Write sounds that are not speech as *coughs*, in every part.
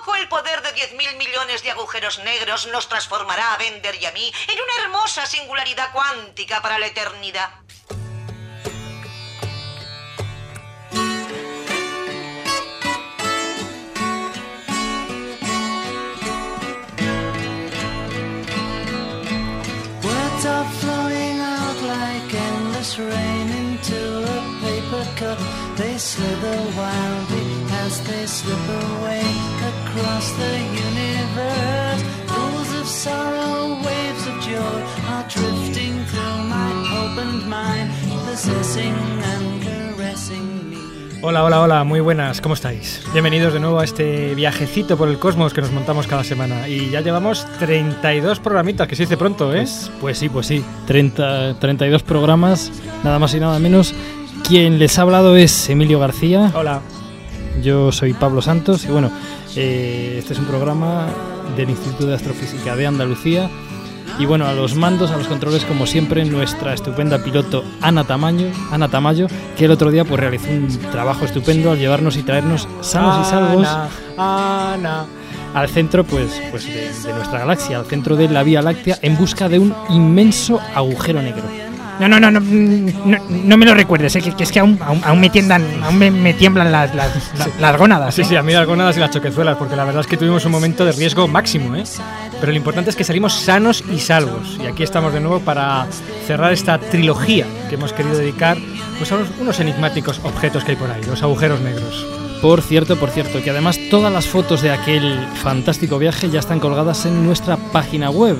Tampoco el poder de 10.000 millones de agujeros negros nos transformará a Bender y a mí en una hermosa singularidad cuántica para la eternidad. Words are flowing out like endless rain into a paper cup. They slither wildly as they slip away across the universe. Pools of sorrow, waves of joy are drifting through my opened mind, possessing and caressing me. Hola, hola, hola, muy buenas, ¿cómo estáis? Bienvenidos de nuevo a este viajecito por el cosmos que nos montamos cada semana. Y ya llevamos 32 programitas, que se dice pronto, ¿eh? Pues, pues sí, pues sí. 30, 32 programas, nada más y nada menos. Quien les ha hablado es Emilio García. Hola. Yo soy Pablo Santos y bueno, eh, este es un programa del Instituto de Astrofísica de Andalucía. Y bueno, a los mandos, a los controles, como siempre, nuestra estupenda piloto Ana Tamayo, Ana Tamayo, que el otro día pues realizó un trabajo estupendo al llevarnos y traernos sanos y salvos Ana, Ana. al centro pues, pues de, de nuestra galaxia, al centro de la Vía Láctea, en busca de un inmenso agujero negro. No, no, no, no, no, no me lo recuerdes, ¿eh? que, que es que aún, aún, aún me tiemblan, aún me, me tiemblan las, las, gónadas. Sí, ¿eh? sí, a mí las gónadas y las choquezuelas, porque la verdad es que tuvimos un momento de riesgo máximo, ¿eh? Pero lo importante es que salimos sanos y salvos. Y aquí estamos de nuevo para cerrar esta trilogía que hemos querido dedicar pues, a unos, unos enigmáticos objetos que hay por ahí, los agujeros negros. Por cierto, por cierto, que además todas las fotos de aquel fantástico viaje ya están colgadas en nuestra página web,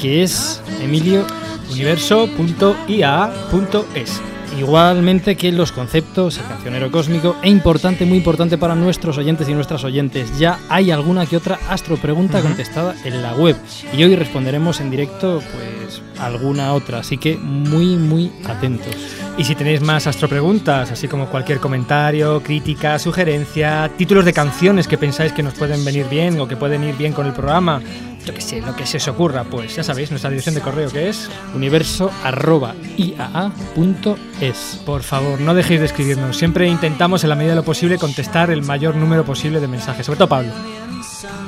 que es Emilio, universo.ia.es. igualmente que los conceptos, el cancionero cósmico, e importante, muy importante para nuestros oyentes y nuestras oyentes, ya hay alguna que otra astropregunta Ujú. contestada en la web. Y hoy responderemos en directo, pues, alguna otra, así que muy, muy atentos. Y si tenéis más astropreguntas, así como cualquier comentario, crítica, sugerencia, títulos de canciones que pensáis que nos pueden venir bien o que pueden ir bien con el programa, yo que sé, lo que se os ocurra, pues ya sabéis, nuestra dirección de correo que es. universo.iaa.es. Por favor, no dejéis de escribirnos. Siempre intentamos, en la medida de lo posible, contestar el mayor número posible de mensajes, sobre todo Pablo.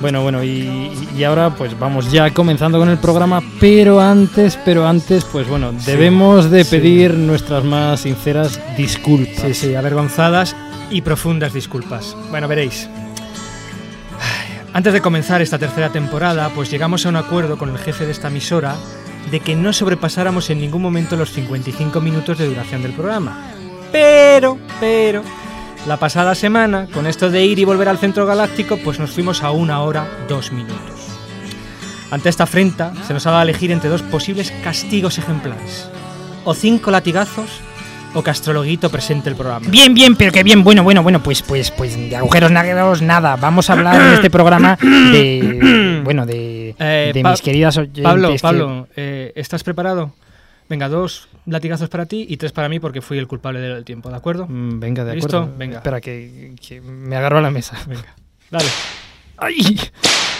Bueno, bueno, y, y ahora pues vamos ya comenzando con el programa, pero antes, pero antes, pues bueno, debemos de sí. pedir nuestras más sinceras disculpas. Sí, sí, avergonzadas y profundas disculpas. Bueno, veréis. Antes de comenzar esta tercera temporada, pues llegamos a un acuerdo con el jefe de esta emisora de que no sobrepasáramos en ningún momento los 55 minutos de duración del programa. Pero, pero, la pasada semana, con esto de ir y volver al centro galáctico, pues nos fuimos a una hora, dos minutos. Ante esta afrenta, se nos ha dado a elegir entre dos posibles castigos ejemplares. O cinco latigazos, o que Astrologuito presente el programa. Bien, bien, pero que bien, bueno, bueno, bueno, pues, pues, pues de agujeros negros nada. Vamos a hablar en este programa de, *coughs* bueno, de, Eh, de mis queridas oyentes. Pablo, que- Pablo, eh, ¿estás preparado? Venga, dos latigazos para ti y tres para mí porque fui el culpable del tiempo, ¿de acuerdo? Mm, Venga, de ¿Listo? acuerdo. Venga. Espera, que, que me agarro a la mesa. Venga, dale. ¡Ay!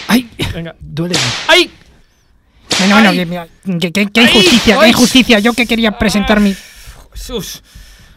¡Ay! Venga. Duele. ¡Ay! Bueno, bueno, que, que, que- injusticia, que injusticia. Yo que quería presentar mi... Jesús.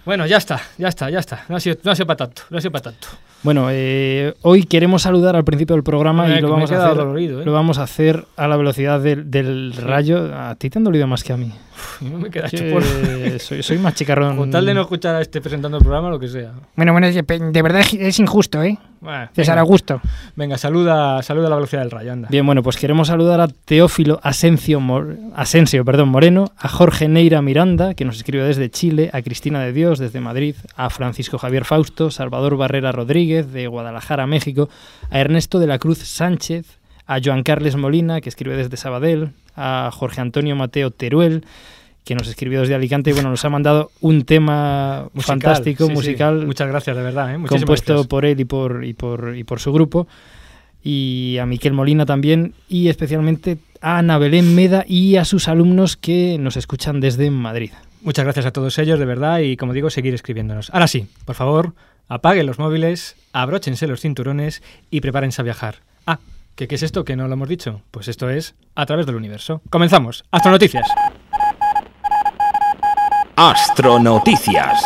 Bueno, ya está, ya está, ya está. No ha sido, no ha sido para tanto, no ha sido para tanto. Bueno, eh, hoy queremos saludar al principio del programa Eh, y lo vamos, a hacer, dolorido, ¿eh? lo vamos a hacer a la velocidad del, del rayo. A ti te han dolido más que a mí. Me queda Que hecho por... *laughs* soy, soy más chicarrón. Con tal de no escuchar a este presentando el programa, lo que sea. Bueno, bueno, de verdad es- injusto, ¿eh? Bueno, César venga, Augusto. venga, saluda, saluda a la velocidad del rayo, anda. Bien, bueno, pues queremos saludar a Teófilo Asensio, Mor- Asensio perdón, Moreno, a Jorge Neira Miranda, que nos escribe desde Chile, a Cristina de Dios desde Madrid, a Francisco Javier Fausto, Salvador Barrera Rodríguez de Guadalajara, México, a Ernesto de la Cruz Sánchez, a Joan Carles Molina, que escribe desde Sabadell, a Jorge Antonio Mateo Teruel, que nos escribió desde Alicante y bueno, nos ha mandado un tema Musical, fantástico, sí, sí. musical, Muchas gracias, de verdad. ¿eh? Compuesto gracias. por él y por, y, por, y por su grupo. Y a Miquel Molina también. Y especialmente a Ana Belén Meda y a sus alumnos que nos escuchan desde Madrid. Muchas gracias a todos ellos, de verdad, y como digo, seguir escribiéndonos. Ahora sí, por favor, apaguen los móviles, abróchense los cinturones y prepárense a viajar. Ah, ¿qué, qué es esto que no lo hemos dicho? Pues esto es A través del universo. Comenzamos. Astronoticias. Astronoticias.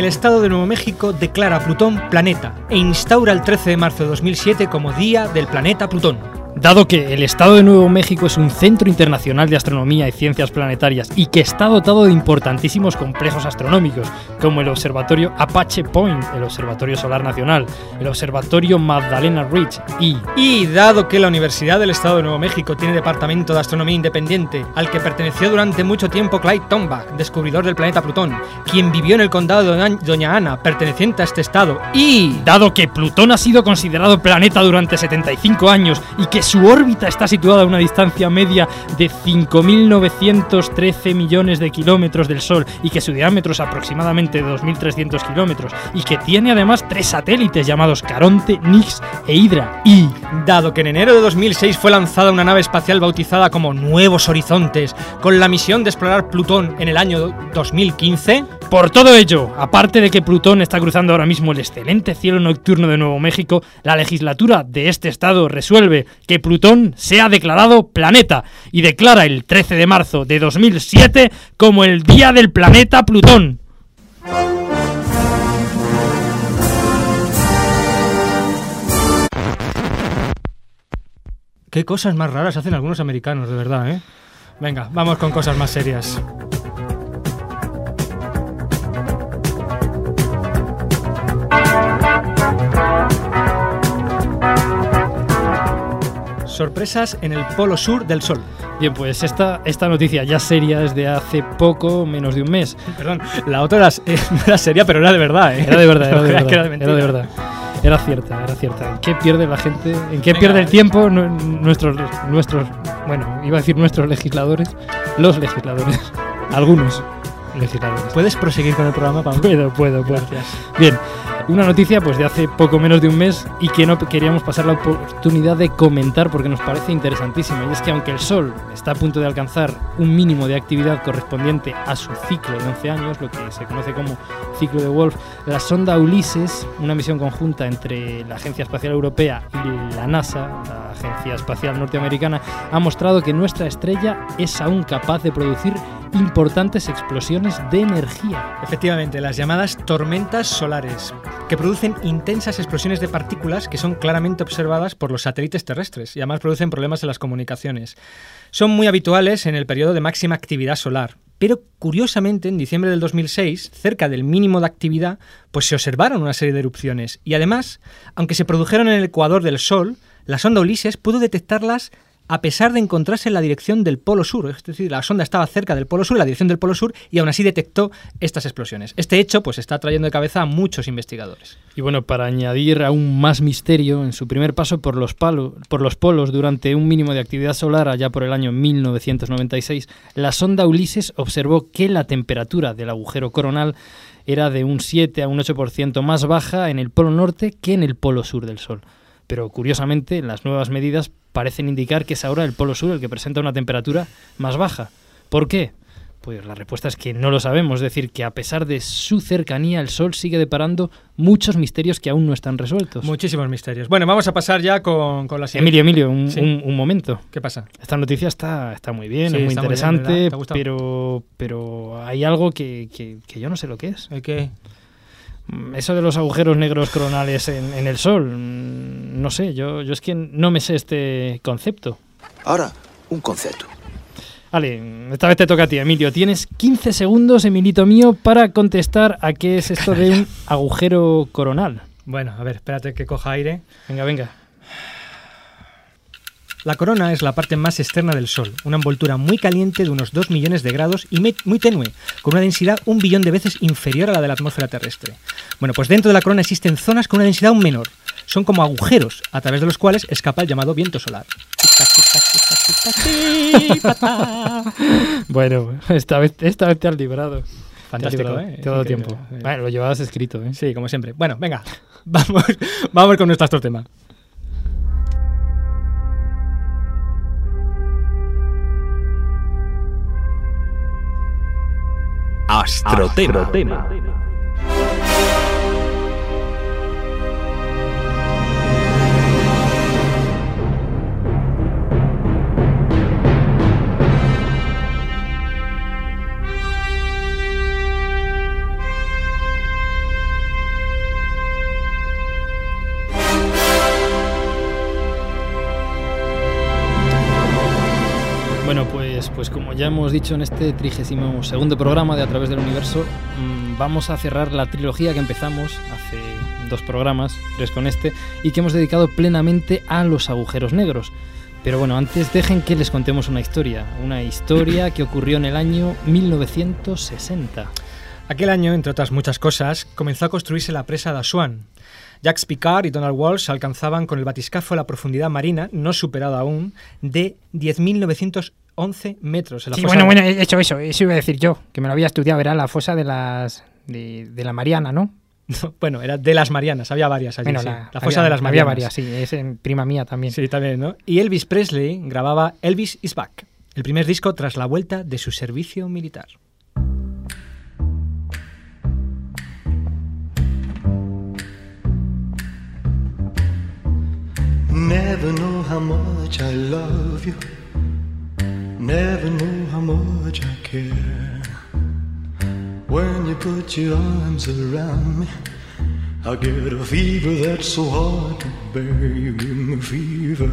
El Estado de Nuevo México declara a Plutón planeta e instaura el 13 de marzo de 2007 como Día del Planeta Plutón. Dado que el Estado de Nuevo México es un centro internacional de astronomía y ciencias planetarias y que está dotado de importantísimos complejos astronómicos, como el Observatorio Apache Point, el Observatorio Solar Nacional, el Observatorio Magdalena Ridge y Y dado que la Universidad del Estado de Nuevo México tiene departamento de astronomía independiente, al que perteneció durante mucho tiempo Clyde Tombaugh, descubridor del planeta Plutón, quien vivió en el condado de Doña- Doña Ana, perteneciente a este estado, y Dado que Plutón ha sido considerado planeta durante 75 años y que su órbita está situada a una distancia media de 5.913 millones de kilómetros del Sol y que su diámetro es aproximadamente 2.300 kilómetros y que tiene además tres satélites llamados Caronte, Nix e Hydra. Y Dado que en enero de 2006 fue lanzada una nave espacial bautizada como Nuevos Horizontes, con la misión de explorar Plutón en el año 2015, Por todo ello, aparte de que Plutón está cruzando ahora mismo el excelente cielo nocturno de Nuevo México, la legislatura de este estado resuelve que Plutón sea declarado planeta y declara el 13 de marzo de 2007 como el Día del Planeta Plutón. qué cosas más raras hacen algunos americanos, de verdad, ¿eh? Venga, vamos con cosas más serias. Sorpresas en el polo sur del Sol. Bien, pues esta, esta noticia ya seria es de hace poco, menos de un mes. Perdón, la otra era, *laughs* era seria, pero era de verdad, ¿eh? Era de verdad, era de *laughs* verdad. era Era de verdad. Era cierta, era cierta. ¿En qué pierde la gente? ¿En qué Venga. pierde el tiempo nu- nuestros, nuestros, bueno, iba a decir nuestros legisladores, los legisladores, *laughs* algunos legisladores? ¿Puedes proseguir con el programa, Pablo? Puedo, puedo, puedo. Gracias. Bien, una noticia pues de hace poco menos de un mes y que no queríamos pasar la oportunidad de comentar porque nos parece interesantísima y es que aunque el Sol está a punto de alcanzar un mínimo de actividad correspondiente a su ciclo de 11 años, lo que se conoce como ciclo de Wolf, la sonda Ulises, una misión conjunta entre la Agencia Espacial Europea y la NASA, la Agencia Espacial Norteamericana, ha mostrado que nuestra estrella es aún capaz de producir importantes explosiones de energía. Efectivamente, las llamadas tormentas solares, que producen intensas explosiones de partículas que son claramente observadas por los satélites terrestres y además producen problemas en las comunicaciones. Son muy habituales en el periodo de máxima actividad solar. Pero curiosamente, en diciembre del 2006, cerca del mínimo de actividad, pues se observaron una serie de erupciones. Y además, aunque se produjeron en el ecuador del Sol, la sonda Ulises pudo detectarlas a pesar de encontrarse en la dirección del polo sur. Es decir, la sonda estaba cerca del polo sur, la dirección del polo sur, y aún así detectó estas explosiones. Este hecho pues está trayendo de cabeza a muchos investigadores. Y bueno, para añadir aún más misterio, en su primer paso por los, por los polos durante un mínimo de actividad solar allá por el año 1996, la sonda Ulises observó que la temperatura del agujero coronal era de un 7 a un 8% más baja en el polo norte que en el polo sur del Sol. Pero curiosamente, las nuevas medidas parecen indicar que es ahora el polo sur el que presenta una temperatura más baja. ¿Por qué? Pues la respuesta es que no lo sabemos, es decir, que a pesar de su cercanía, el Sol sigue deparando muchos misterios que aún no están resueltos. Muchísimos misterios. Bueno, vamos a pasar ya con, con la siguiente. Emilio, Emilio, un, Sí. un- un momento. ¿Qué pasa? Esta noticia está, está muy bien, Sí, es muy está muy bien, interesante, pero, pero hay algo que, que- que yo no sé lo que es. ¿El qué? Mm, Eso de los agujeros negros coronales en, en el Sol, no sé, yo, yo es que no me sé este concepto. Ahora, un concepto. Vale, esta vez te toca a ti, Emilio. Tienes 15 segundos, Emilito mío, para contestar a qué es esto de un *laughs* agujero coronal. Bueno, a ver, espérate que coja aire. Venga, venga. La corona es la parte más externa del Sol, una envoltura muy caliente de unos 2 millones de grados y muy tenue, con una densidad un billón de veces inferior a la de la atmósfera terrestre. Bueno, pues dentro de la corona existen zonas con una densidad aún menor. Son como agujeros, a través de los cuales escapa el llamado viento solar. *laughs* Bueno, esta vez, esta vez te has librado. Fantástico, te has librado, ¿eh? Increíble. tiempo. Eh, Bueno, lo llevabas escrito, ¿eh? Sí, como siempre. Bueno, venga, *laughs* vamos, vamos con nuestro tema. Astrotema. es, pues como ya hemos dicho en este 32 segundo programa de A través del universo, mmm, vamos a cerrar la trilogía que empezamos hace dos programas, tres con este, y que hemos dedicado plenamente a los agujeros negros. Pero bueno, antes dejen que les contemos una historia, una historia que ocurrió en el año 1960. Aquel año, entre otras muchas cosas, comenzó a construirse la presa de Aswan. Jacques Picard y Donald Walsh alcanzaban con el batiscafo la profundidad marina, no superada aún, de 10.911 metros. En la Sí, fosa bueno, bueno, eso, eso, eso iba a decir yo, que me lo había estudiado, era la fosa de las de, de la Mariana, *laughs* ¿no? Bueno, era de las Marianas, había varias allí. Bueno, sí. la, la fosa había- de las Había Marianas. varias, sí, es en prima mía también. Sí, también, ¿no? Y Elvis Presley grababa Elvis is Back, el primer disco tras la vuelta de su servicio militar. Never know how much I love you. Never know how much I care. When you put your arms around me, I get a fever that's so hard to bear. You give me fever.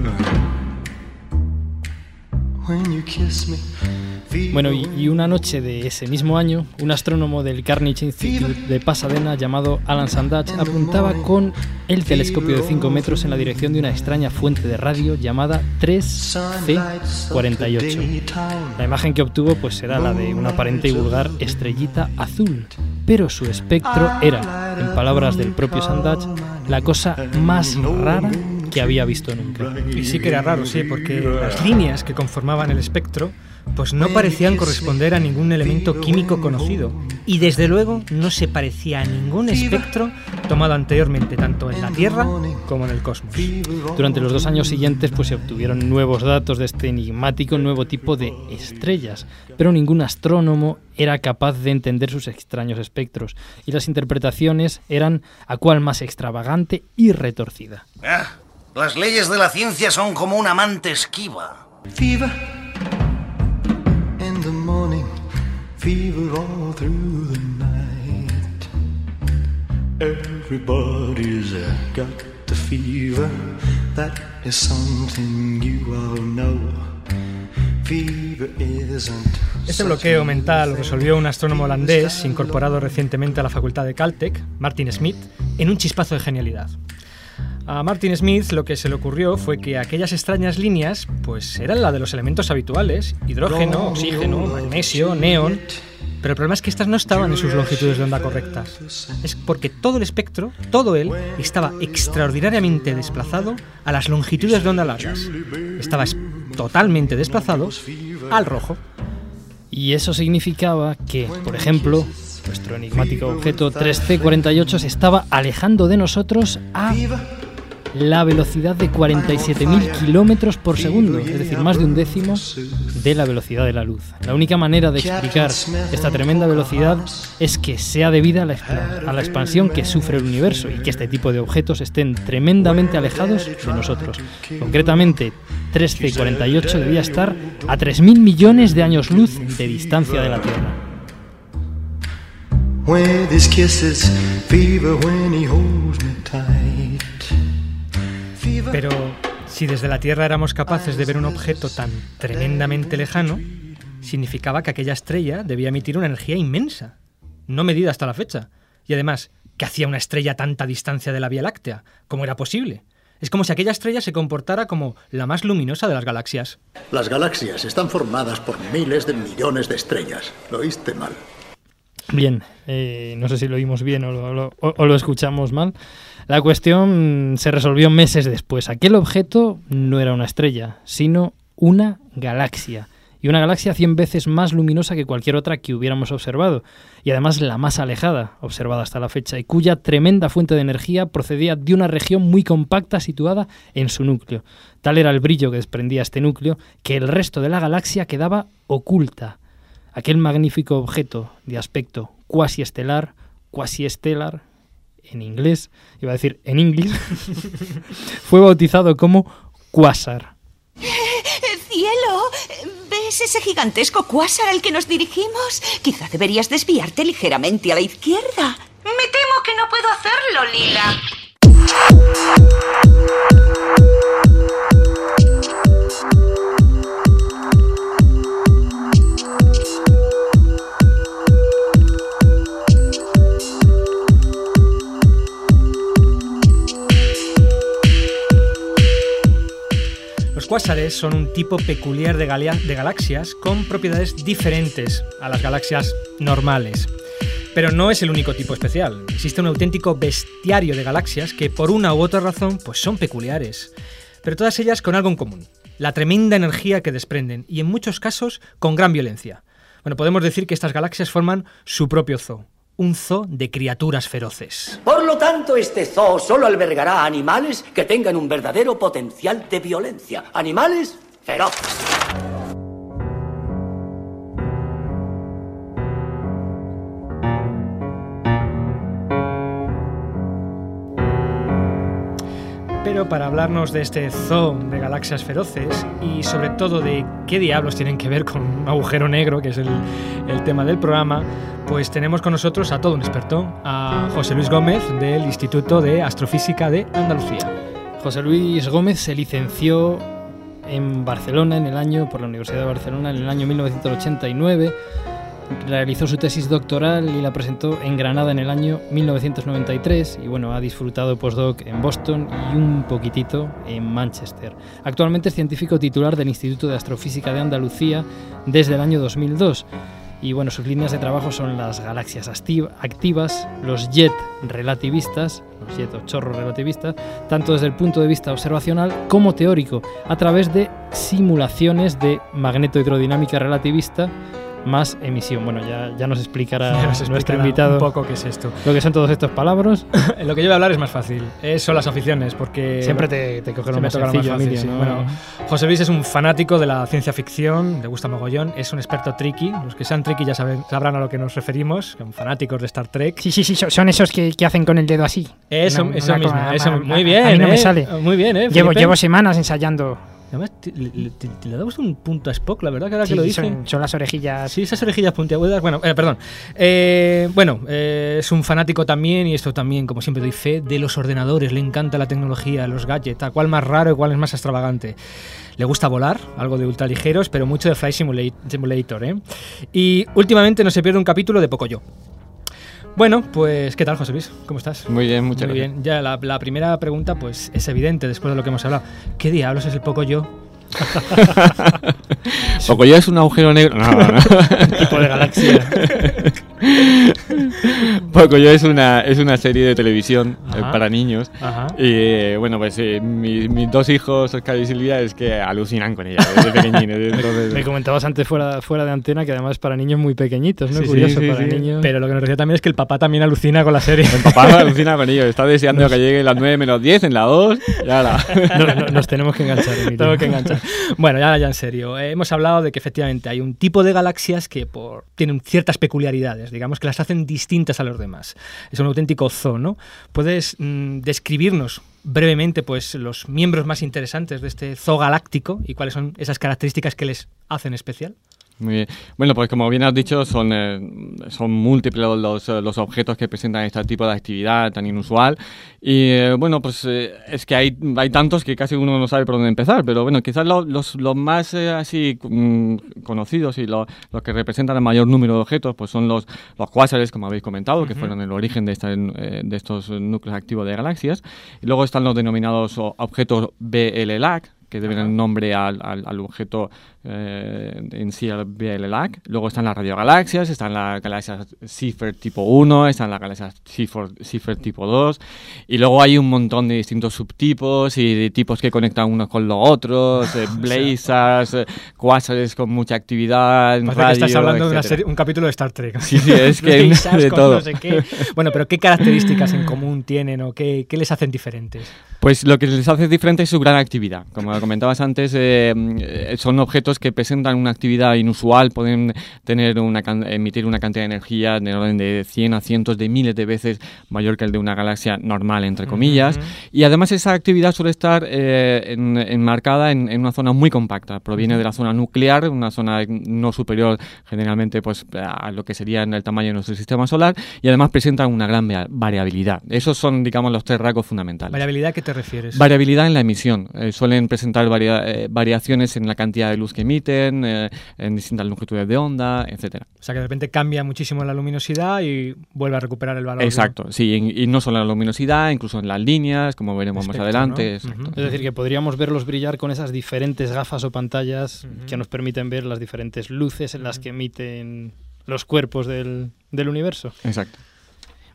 When you kiss me. Bueno, y, y una noche de ese mismo año, un astrónomo del Carnegie Institute de Pasadena llamado Alan Sandage apuntaba con el telescopio de 5 metros en la dirección de una extraña fuente de radio llamada 3C48. La imagen que obtuvo pues era la de una aparente y vulgar estrellita azul, pero su espectro era, en palabras del propio Sandage, la cosa más rara que había visto nunca. Y sí que era raro, sí, porque las líneas que conformaban el espectro pues no parecían corresponder a ningún elemento químico conocido. Y desde luego no se parecía a ningún espectro tomado anteriormente, tanto en la Tierra como en el cosmos. Durante los dos años siguientes pues, se obtuvieron nuevos datos de este enigmático nuevo tipo de estrellas, pero ningún astrónomo era capaz de entender sus extraños espectros, y las interpretaciones eran a cual más extravagante y retorcida. Ah, las leyes de la ciencia son como un amante esquiva. Fever fever all through the night. Everybody's uh, got the fever. That is something you all know. Este bloqueo mental lo resolvió un astrónomo holandés incorporado recientemente a la facultad de Caltech, Martin Smith, en un chispazo de genialidad. A Martin Smith lo que se le ocurrió fue que aquellas extrañas líneas pues eran la de los elementos habituales, hidrógeno, oxígeno, magnesio, neón, pero el problema es que estas no estaban en sus longitudes de onda correctas. Es porque todo el espectro, todo él, estaba extraordinariamente desplazado a las longitudes de onda largas. Estaba es- totalmente desplazado al rojo. Y eso significaba que, por ejemplo, nuestro enigmático objeto 3C48 se estaba alejando de nosotros a la velocidad de 47.000 kilómetros por segundo, es decir, más de un décimo de la velocidad de la luz. La única manera de explicar esta tremenda velocidad es que sea debida a la, expansión que sufre el universo y que este tipo de objetos estén tremendamente alejados de nosotros. Concretamente, 3C48 debía estar a 3.000 millones de años luz de distancia de la Tierra. *laughs* Pero si desde la Tierra éramos capaces de ver un objeto tan tremendamente lejano, significaba que aquella estrella debía emitir una energía inmensa, no medida hasta la fecha. Y además, ¿qué hacía una estrella a tanta distancia de la Vía Láctea? ¿Cómo era posible? Es como si aquella estrella se comportara como la más luminosa de las galaxias. Las galaxias están formadas por miles de millones de estrellas. Lo oíste mal. Bien, eh, no sé si lo oímos bien o lo, o lo escuchamos mal. La cuestión se resolvió meses después. Aquel objeto no era una estrella, sino una galaxia. Y una galaxia 100 veces más luminosa que cualquier otra que hubiéramos observado. Y además la más alejada, observada hasta la fecha, y cuya tremenda fuente de energía procedía de una región muy compacta situada en su núcleo. Tal era el brillo que desprendía este núcleo que el resto de la galaxia quedaba oculta. Aquel magnífico objeto de aspecto cuasi estelar, cuasi estelar, en inglés, iba a decir en inglés, *laughs* fue bautizado como quasar. ¡Cielo! ¿Ves ese gigantesco cuásar al que nos dirigimos? Quizá deberías desviarte ligeramente a la izquierda. Me temo que no puedo hacerlo, Lila. Cuásares son un tipo peculiar de galaxias con propiedades diferentes a las galaxias normales. Pero no es el único tipo especial. Existe un auténtico bestiario de galaxias que por una u otra razón pues son peculiares. Pero todas ellas con algo en común. La tremenda energía que desprenden y en muchos casos con gran violencia. Bueno, podemos decir que estas galaxias forman su propio zoo. Un zoo de criaturas feroces. Por lo tanto, este zoo solo albergará animales que tengan un verdadero potencial de violencia. Animales feroces. Para hablarnos de este zoo de galaxias feroces y sobre todo de qué diablos tienen que ver con un agujero negro, que es el, el tema del programa, pues tenemos con nosotros a todo un experto, a José Luis Gómez del Instituto de Astrofísica de Andalucía. José Luis Gómez se licenció en Barcelona en el año por la Universidad de Barcelona en el año 1989. Realizó su tesis doctoral y la presentó en Granada en el año 1993 y bueno, ha disfrutado postdoc en Boston y un poquitito en Manchester. Actualmente es científico titular del Instituto de Astrofísica de Andalucía desde el año 2002 y bueno, sus líneas de trabajo son las galaxias activ- activas, los jet relativistas, los jet o chorros relativistas, tanto desde el punto de vista observacional como teórico, a través de simulaciones de magnetohidrodinámica relativista más emisión. Bueno, ya, ya nos explicará *laughs* Ya nos nuestro invitado un poco qué es esto. lo que son todos estos palabras. *laughs* Lo que yo voy a hablar es más fácil, son las aficiones, porque... Siempre te, te coge lo me más sencillo, más fácil, sí. ¿no? Bueno, José Luis es un fanático de la ciencia ficción, le gusta mogollón, es un experto tricky. Los que sean tricky ya saben- sabrán a lo que nos referimos, son fanáticos de Star Trek. Sí, sí, sí, son- esos que, que hacen con el dedo así. Eso, Una- eso una mismo, cosa- eso, a- muy bien. A mí no me ¿eh? sale. Muy bien, ¿eh? Llevo, llevo semanas ensayando. Además, te- le, te- te le damos un punto a Spock, la verdad, que ahora Sí, que lo dice. son, son las orejillas. Sí, esas orejillas puntiagudas. Bueno, eh, perdón. Eh, bueno, eh, es un fanático también, y esto también, como siempre doy fe, de los ordenadores. Le encanta la tecnología, los gadgets, a cuál más raro y cuál es más extravagante. Le gusta volar, algo de ultraligeros, pero mucho de Flight Simula- Simulator, ¿eh? Y últimamente no se pierde un capítulo de Pocoyo. Bueno, pues, ¿qué tal, José Luis? ¿Cómo estás? Muy bien, muchas Muy gracias. bien. Ya, la, la primera pregunta, pues, es evidente después de lo que hemos hablado. ¿Qué diablos es el Pocoyo? *laughs* Pocoyo es un agujero negro. No, no, no. *laughs* tipo de galaxia. *laughs* *laughs* Pocoyo es una, es una serie de televisión eh, para niños. Ajá. Y eh, bueno, pues eh, mi- mis dos hijos, Oscar y Silvia, es que alucinan con ella desde pequeñines. *laughs* entonces- Me comentabas antes fuera, fuera de antena que además para niños muy pequeñitos, ¿no? Sí, sí, Curioso, sí, para sí. niños. Pero lo que nos decía también es que el papá también alucina con la serie. El papá *laughs* alucina con ellos. Está deseando que llegue las 9 menos 10 en la 2. Y ahora. No, no, nos tenemos que enganchar, Emilio. Tengo que enganchar. Bueno, ya, ya en serio. eh, hemos hablado de que efectivamente hay un tipo de galaxias que por, tienen ciertas peculiaridades, digamos, que las hacen distintas a los demás. Es un auténtico zoo, ¿no? ¿Puedes mm, describirnos brevemente pues, los miembros más interesantes de este zoo galáctico y cuáles son esas características que les hacen especial? Muy bien. Bueno, pues como bien has dicho, son, eh, son múltiples los, eh, los objetos que presentan este tipo de actividad tan inusual. Y eh, bueno, pues eh, es que hay, hay tantos que casi uno no sabe por dónde empezar. Pero bueno, quizás lo- los, los más eh, así mm, conocidos y lo- los que representan el mayor número de objetos, pues son los, los cuásares, como habéis comentado, que fueron el origen de, esta- eh, de estos núcleos activos de galaxias. Y luego están los denominados objetos BLLAC, que deben el nombre al, al- al objeto eh, en sí, al BLLAC. Luego están las radiogalaxias, están las galaxias Seyfert tipo 1, están las galaxias Seyfert tipo 2. Y luego hay un montón de distintos subtipos y de tipos que conectan unos con los otros, eh, *laughs* blazars, eh, cuásares con mucha actividad, Parece radio, que estás hablando de una serie- un capítulo de Star Trek. Sí, sí, es *laughs* que *laughs* de todo. no sé qué. Bueno, pero ¿qué características en común tienen o qué, qué les hacen diferentes? Pues lo que les hace diferente es su gran actividad. Como comentabas antes, eh, eh, son objetos que presentan una actividad inusual, pueden tener una emitir una cantidad de energía de orden de 100 a cientos de miles de veces mayor que el de una galaxia normal, entre comillas. Ujú. Y además esa actividad suele estar eh, en- enmarcada en, en una zona muy compacta. Proviene de la zona nuclear, una zona no superior generalmente pues, a lo que sería en el tamaño de nuestro sistema solar, y además presentan una gran variabilidad. Esos son, digamos, los tres rasgos fundamentales. Variabilidad, ¿qué te refieres? Variabilidad en la emisión. Eh, suelen presentar varia- eh, variaciones en la cantidad de luz que emiten, eh, en distintas longitudes de onda, etcétera. O sea que de repente cambia muchísimo la luminosidad y vuelve a recuperar el valor. Exacto, sí, y, y no solo en la luminosidad, incluso en las líneas, como veremos Espectro, más adelante. Es decir, que podríamos verlos brillar con esas diferentes gafas o pantallas que nos permiten ver las diferentes luces en las que emiten los cuerpos del, del universo. Exacto.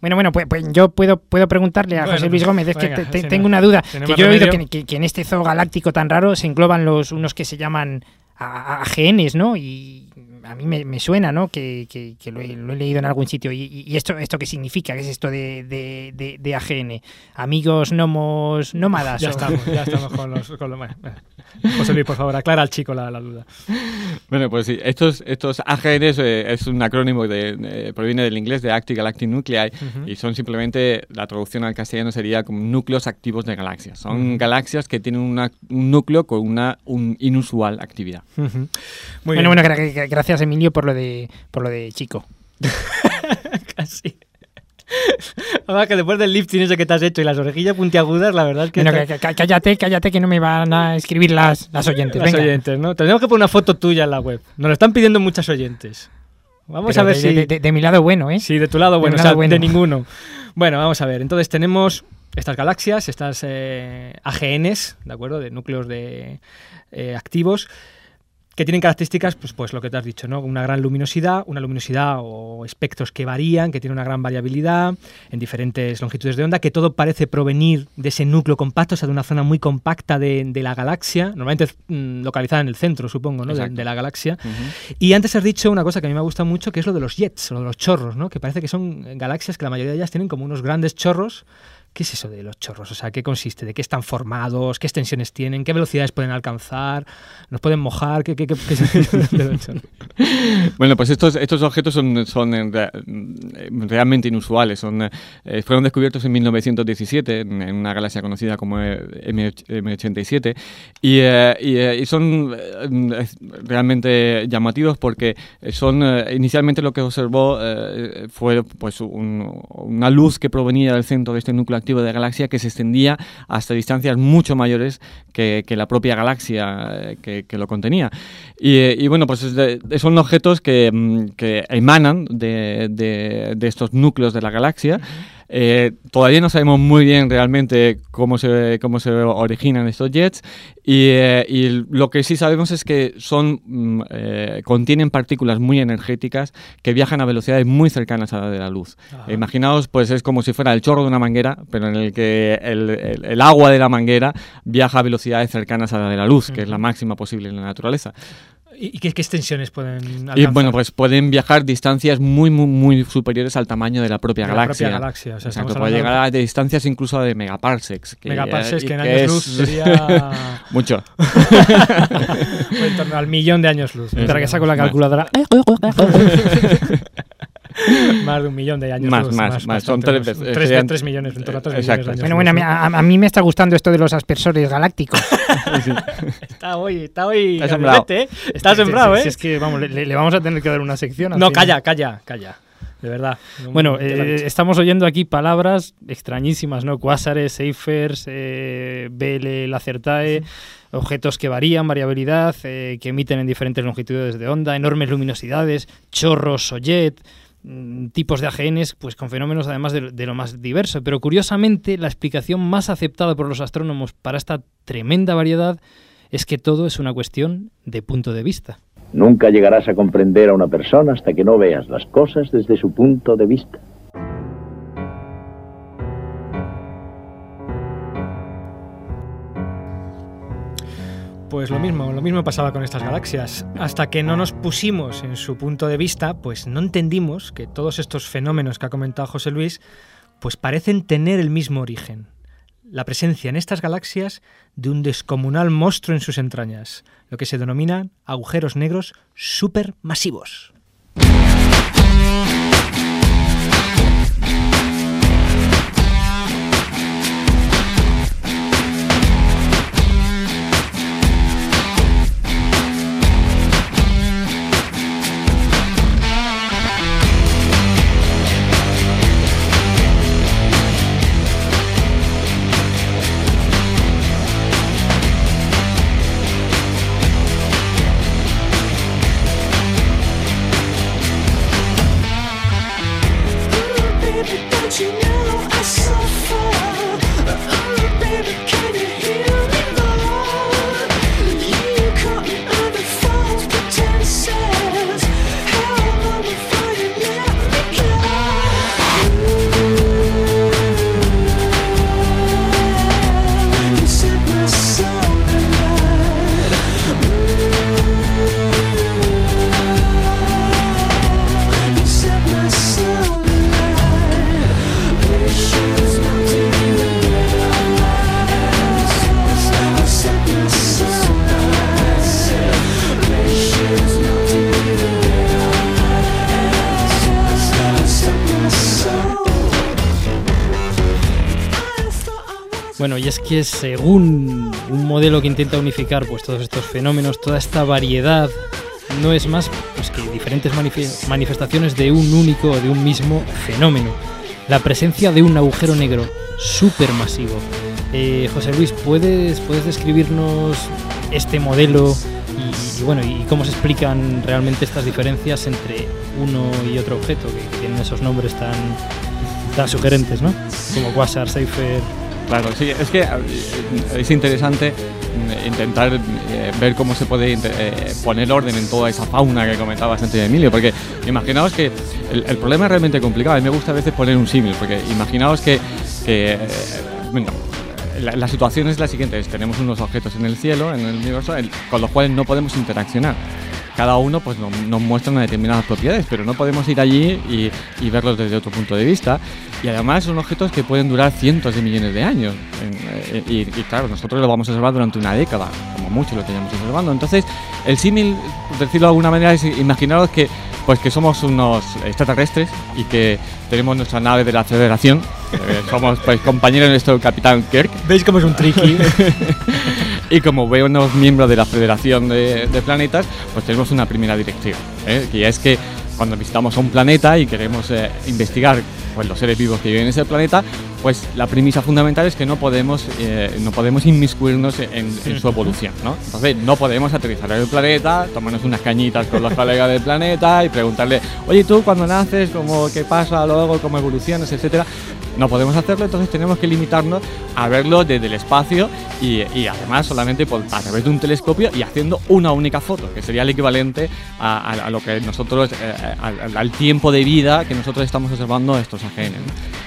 Bueno, bueno, pues, pues yo puedo, puedo preguntarle a Bueno, José Luis Gómez, es que te- tengo una duda, que yo he oído que, que- que en este zoo galáctico tan raro se engloban los unos que se llaman a- a- AGNs, ¿no? Y a mí me, me suena, ¿no? Que, que- que lo, he, lo he leído en algún sitio. ¿Y, esto, esto qué significa? ¿Qué es esto de, de, de- de AGN? ¿Amigos nomos nómadas? Ya o- estamos, ya estamos con los... Con los. José Luis, por favor, aclara al chico la, la duda. Bueno, pues sí, estos, estos AGNs eh, es un acrónimo de, de- proviene del inglés de Active Galactic Nuclei y son simplemente, la traducción al castellano sería como núcleos activos de galaxias. Son galaxias que tienen una- un núcleo con una un inusual actividad. Muy bueno, bien. bueno, gra- gra- gracias Emilio por lo de por lo de chico. *laughs* Casi. Además que después del lifting ese que te has hecho y las orejillas puntiagudas, la verdad es que... Bueno, cállate, cállate que no me van a escribir las, las oyentes. Las venga. oyentes, ¿no? Tenemos que poner una foto tuya en la web. Nos lo están pidiendo muchas oyentes. Vamos Pero a ver de, si... de- de- de mi lado bueno, ¿eh? Sí, de tu lado, bueno, o lado sea, bueno. de ninguno. Bueno, vamos a ver. Entonces tenemos estas galaxias, estas eh, AGNs, ¿de acuerdo? De núcleos de eh, activos que tienen características, pues, pues lo que te has dicho, ¿no? Una gran luminosidad, una luminosidad o espectros que varían, que tienen una gran variabilidad en diferentes longitudes de onda, que todo parece provenir de ese núcleo compacto, o sea, de una zona muy compacta de, de la galaxia, normalmente mm, localizada en el centro, supongo, ¿no? De, la galaxia. Y antes has dicho una cosa que a mí me gusta mucho, que es lo de los jets, lo de los chorros, ¿no? Que parece que son galaxias que la mayoría de ellas tienen como unos grandes chorros. ¿Qué es eso de los chorros? O sea, ¿qué consiste? ¿De qué están formados? ¿Qué extensiones tienen? ¿Qué velocidades pueden alcanzar? ¿Nos pueden mojar? ¿Qué, qué, qué- qué *laughs* de los? Bueno, pues estos, estos objetos son, son eh, eh, realmente inusuales. Son, eh, fueron descubiertos en 1917 en, una galaxia conocida como eh, M- M87 y, eh, y, eh, y son eh, realmente llamativos porque son eh, inicialmente lo que observó eh, fue pues un- una luz que provenía del centro de este núcleo activo de galaxia que se extendía hasta distancias mucho mayores que, la propia galaxia eh, que, lo contenía. Y, eh, bueno, pues es de- son objetos que, mm, que emanan de- de estos núcleos de la galaxia. Eh, todavía no sabemos muy bien realmente cómo se, cómo se originan estos jets y, eh, y lo que sí sabemos es que son mm, eh, contienen partículas muy energéticas que viajan a velocidades muy cercanas a la de la luz. Ajá. Imaginaos, pues es como si fuera el chorro de una manguera, pero en el que el, el- el agua de la manguera viaja a velocidades cercanas a la de la luz, que es la máxima posible en la naturaleza. ¿Y qué, qué extensiones pueden alcanzar? Y bueno, pues pueden viajar distancias muy, muy, muy superiores al tamaño de la propia De la galaxia. propia galaxia, o sea, Exacto, puede llegar a de distancias incluso de megaparsecs. Que, Megaparsecs, eh, que en y años es- luz *laughs* sería- Mucho. *laughs* en torno al millón de años luz. Espera que saco la calculadora. *laughs* *laughs* más de un millón de años Más, más, más. Son bastante, tres más. veces, Tres, serían- tres millones, en torno a tres Exacto. millones de años Bueno, bueno, a mí, ¿no? a, a mí me está gustando esto de los aspersores galácticos. *laughs* Está hoy, está hoy. Está sembrado. ¿eh? Está sembrado, Si- ¿eh? si es que, vamos, le, le vamos a tener que dar una sección. No, calla, calla, calla. De verdad. Bueno, eh, estamos oyendo aquí palabras extrañísimas, ¿no? Quásares, Seiffers, eh, BL Lacertae, objetos que varían, variabilidad, eh, que emiten en diferentes longitudes de onda, enormes luminosidades, chorros, Soyet, mm, tipos de AGNs, pues con fenómenos además de, de lo más diverso. Pero curiosamente, la explicación más aceptada por los astrónomos para esta tremenda variedad es que todo es una cuestión de punto de vista. Nunca llegarás a comprender a una persona hasta que no veas las cosas desde su punto de vista. Pues lo mismo, lo mismo pasaba con estas galaxias. Hasta que no nos pusimos en su punto de vista, pues no entendimos que todos estos fenómenos que ha comentado José Luis, pues parecen tener el mismo origen. La presencia en estas galaxias de un descomunal monstruo en sus entrañas, lo que se denominan agujeros negros supermasivos. Que según un modelo que intenta unificar pues todos estos fenómenos, toda esta variedad, no es más pues, que diferentes manife- manifestaciones de un único o de un mismo fenómeno. La presencia de un agujero negro supermasivo. Eh, José Luis, ¿puedes, ¿puedes describirnos este modelo y, bueno, y cómo se explican realmente estas diferencias entre uno y otro objeto que, que tienen esos nombres tan, tan sugerentes, ¿no? Como Quasar, Seifer. Claro, sí, es que eh, es interesante mm, intentar eh, ver cómo se puede eh, poner orden en toda esa fauna que comentabas antes Emilio, porque imaginaos que el, problema es realmente complicado, a mí me gusta a veces poner un símil, porque imaginaos que, eh, la, situación es la siguiente, tenemos unos objetos en el cielo, en el universo, con los cuales no podemos interaccionar. Cada uno pues, nos, nos muestra unas determinadas propiedades, pero no podemos ir allí y, y verlos desde otro punto de vista. Y además son objetos que pueden durar cientos de millones de años. Eh, y, y claro, nosotros lo vamos a observar durante una década, como mucho lo llevamos observando. Entonces, el símil, por decirlo de alguna manera, es imaginaros que, pues, que somos unos extraterrestres y que tenemos nuestra nave de la Federación. somos pues, compañeros de nuestro capitán Kirk. ¿Veis cómo es un tricky? *laughs* y como buenos miembros de la Federación de, de Planetas, pues tenemos una primera directiva, ¿eh? que es que cuando visitamos un planeta y queremos eh, investigar pues, los seres vivos que viven en ese planeta, pues la premisa fundamental es que no podemos, eh, no podemos inmiscuirnos en, en su evolución. ¿no? Entonces no podemos aterrizar en el planeta, tomarnos unas cañitas con los colegas del planeta y preguntarle, oye tú cuando naces, cómo, qué pasa luego, cómo evolucionas, etcétera. No podemos hacerlo, entonces tenemos que limitarnos a verlo desde el espacio y, además solamente por, a través de un telescopio y haciendo una única foto, que sería el equivalente a, lo que nosotros, eh, al, tiempo de vida que nosotros estamos observando estos AGN.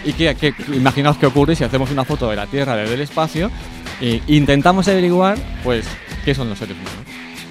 Y que, que- imaginaos qué ocurre si hacemos una foto de la Tierra desde el espacio e intentamos averiguar, pues, qué son los seres humanos.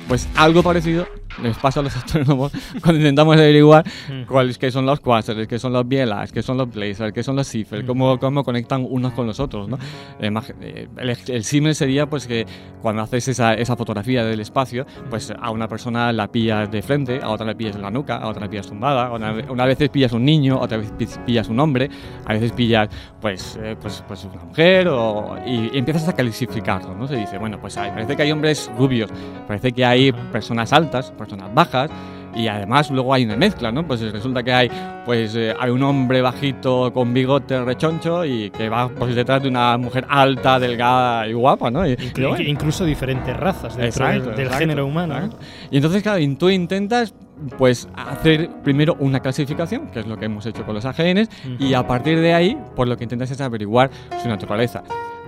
Pues algo parecido les pasa a los *laughs* astrónomos cuando intentamos averiguar cuáles que son los quasars, qué son los bielas, qué son los blazars, qué son los cifers, cómo, cómo conectan unos con los otros. ¿no? Eh, el, el símil sería pues que cuando haces esa, esa fotografía del espacio, pues a una persona la pillas de frente, a otra la pillas en la nuca, a otra la pillas tumbada, una, una vez pillas un niño, otra vez pi- pillas un hombre, a veces pillas pues, eh, pues, pues una mujer o- y, y empiezas a clasificarlo. ¿no? Se dice, bueno, pues hay- parece que hay hombres rubios, parece que hay personas altas, personas bajas. Y además luego hay una mezcla, ¿no? Pues resulta que hay, pues, eh, hay un hombre bajito con bigote rechoncho y que va pues, detrás de una mujer alta, delgada y guapa, ¿no? Y- y Inclu- bueno, incluso diferentes razas dentro del- Exacto, del, exacto, género humano. ¿no? Y entonces, claro, y tú intentas pues hacer primero una clasificación, que es lo que hemos hecho con los AGNs, y a partir de ahí, pues lo que intentas es averiguar su naturaleza.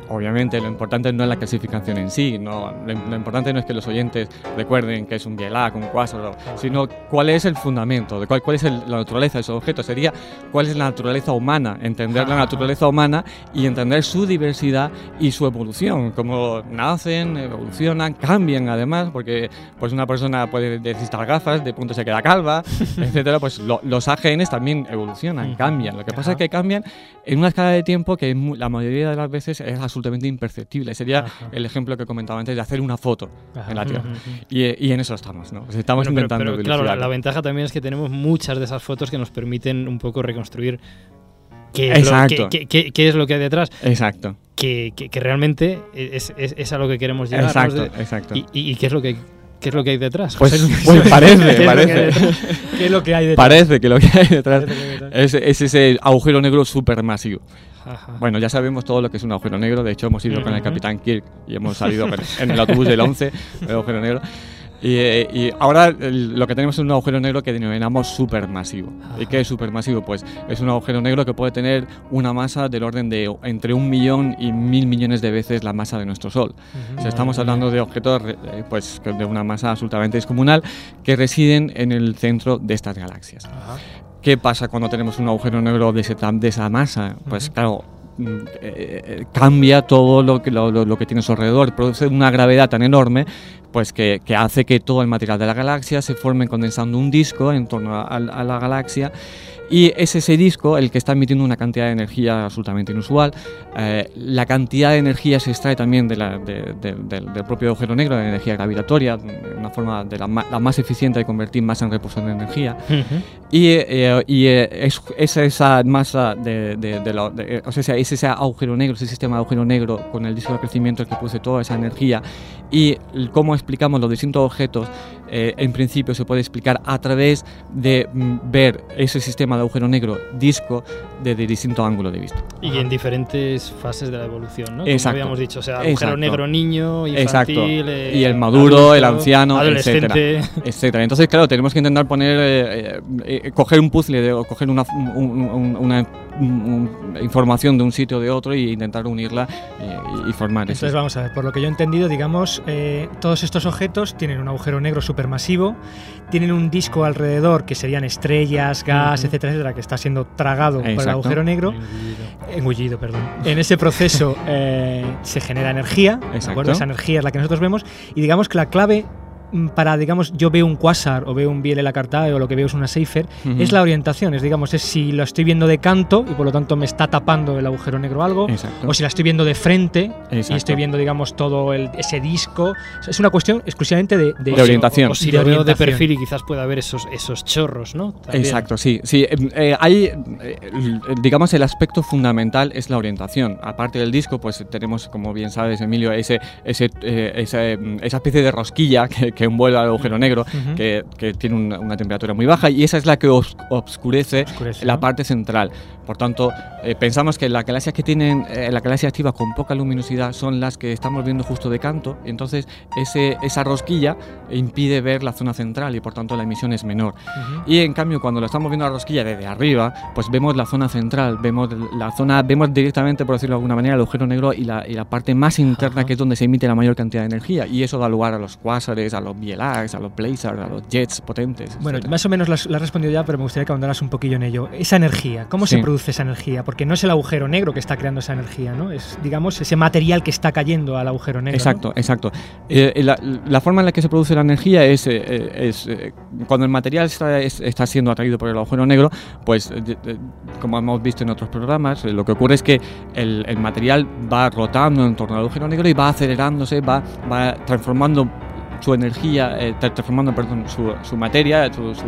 Obviamente, lo importante no es la clasificación en sí, no, lo, lo importante no es que los oyentes recuerden que es un bielac, un cuásaro, sino cuál es el fundamento, de cuál, cuál es el- la naturaleza de esos objetos. Sería cuál es la naturaleza humana, entender la naturaleza humana y entender su diversidad y su evolución, cómo nacen, evolucionan, cambian además, porque pues una persona puede necesitar gafas, de pronto se queda calva, *laughs* etcétera. Pues lo- los AGNs también evolucionan, cambian. Lo que pasa es que cambian en una escala de tiempo que la mayoría de las veces es absolutamente imperceptible. Sería el ejemplo que comentaba antes de hacer una foto Ajá. en la Tierra. Y, y en eso estamos, ¿no? Estamos Bueno, pero- intentando pero, claro, la, la ventaja también es que tenemos muchas de esas fotos que nos permiten un poco reconstruir qué es, lo, qué- qué- qué es lo que hay detrás. Exacto. Que, que- que realmente es, es- es a lo que queremos llegar. Exacto, de- exacto. Y, y- y qué es lo que qué es lo que hay detrás? Pues, pues parece, *laughs* ¿Qué parece. ¿Qué es lo que hay detrás? Parece que lo que hay detrás es ese agujero negro supermasivo. Ajá. Bueno, ya sabemos todo lo que es un agujero negro. De hecho, hemos ido con el. Capitán Kirk y hemos *laughs* salido en el autobús del 11, el agujero negro. Y, eh, y ahora lo que tenemos es un agujero negro que denominamos supermasivo. ¿Y qué es supermasivo? Pues es un agujero negro que puede tener una masa del orden de entre un millón y mil millones de veces la masa de nuestro Sol. O sea, estamos hablando de objetos eh, pues, de una masa absolutamente descomunal que residen en el centro de estas galaxias. ¿Qué pasa cuando tenemos un agujero negro de, ese de esa masa? Pues claro, mm, eh, eh, cambia todo lo que, lo que tiene a su alrededor, produce una gravedad tan enorme pues que, que hace que todo el material de la galaxia se forme condensando un disco en torno a, a la galaxia y es ese disco el que está emitiendo una cantidad de energía absolutamente inusual. Eh, la cantidad de energía se extrae también de la- de- de- del, del propio agujero negro, de energía gravitatoria, una forma de la, la más eficiente de convertir masa en reposo de energía. Y, eh, y, eh, es, es esa masa de, de- la- o sea, es ese agujero negro, ese sistema de agujero negro con el disco de crecimiento el que produce toda esa energía. Y cómo explicamos los distintos objetos, eh, en principio se puede explicar a través de mm, ver ese sistema de agujero negro disco desde distintos ángulos de vista. Y en diferentes fases de la evolución, ¿no? Como Exacto. habíamos dicho, o sea, agujero Exacto. negro niño, infantil, Exacto. eh, y el maduro, adulto, el anciano, adolescente. etcétera, *laughs* etcétera. Entonces, claro, tenemos que intentar poner, eh, eh, eh, coger un puzzle de- o coger una, un- un- una un- un- información de un sitio o de otro y intentar unirla eh, y, y formar Entonces vamos a ver, por lo que yo he entendido, digamos, eh, todos estos objetos tienen un agujero negro supermasivo, tienen un disco alrededor que serían estrellas, gas, etcétera, etcétera, que está siendo tragado por el agujero negro. Engullido, perdón. En ese proceso *laughs* eh, se genera energía, ¿de acuerdo? Esa energía es la que nosotros vemos y digamos que la clave para, digamos, yo veo un quasar o veo un Biel Lacartae o lo que veo es una Seifer, Ujú. es la orientación, es digamos, es si lo estoy viendo de canto y por lo tanto me está tapando el agujero negro algo, Exacto. o si la estoy viendo de frente y Exacto. estoy viendo, digamos, todo el- ese disco. Es una cuestión exclusivamente de, De orientación. O si lo veo de perfil y quizás pueda haber esos, esos chorros, ¿no? También. Exacto, sí. sí eh, eh, hay, eh, digamos, el aspecto fundamental es la orientación. Aparte del disco, pues tenemos, como bien sabes, Emilio, ese, ese, eh, ese, mm, esa especie de rosquilla que, que envuelve al agujero negro, que, que tiene una, una temperatura muy baja y esa es la que os- obscurece, Oscurece, la ¿no? parte central. Por tanto, eh, pensamos que las galaxias que tienen eh, la galaxia activa con poca luminosidad son las que estamos viendo justo de canto, entonces ese, esa rosquilla impide ver la zona central y por tanto la emisión es menor. Y en cambio, cuando lo estamos viendo la rosquilla desde arriba, pues vemos la zona central, vemos la zona, vemos directamente, por decirlo de alguna manera, el agujero negro y la, y la parte más interna, que es donde se emite la mayor cantidad de energía. Y eso da lugar a los quásares, a los BLARs, a los blazars, a los jets potentes. Bueno, etcétera. más o menos lo has, lo has respondido ya, pero me gustaría que ahondaras un poquillo en ello. Esa energía, ¿cómo Sí. se produce esa energía? Porque no es el agujero negro que está creando esa energía, ¿no? Es, digamos, ese material que está cayendo al agujero negro. ¿no? Exacto, exacto. Eh, la, la forma en la que se produce la energía es, eh, eh, es, eh, cuando el material está, es- está siendo atraído por el agujero negro, pues eh, como hemos visto en otros programas, eh, lo que ocurre es que el, el material va rotando en torno al agujero negro y va acelerándose, va, va transformando su energía, eh, tra- transformando perdón, su, su materia, su, su-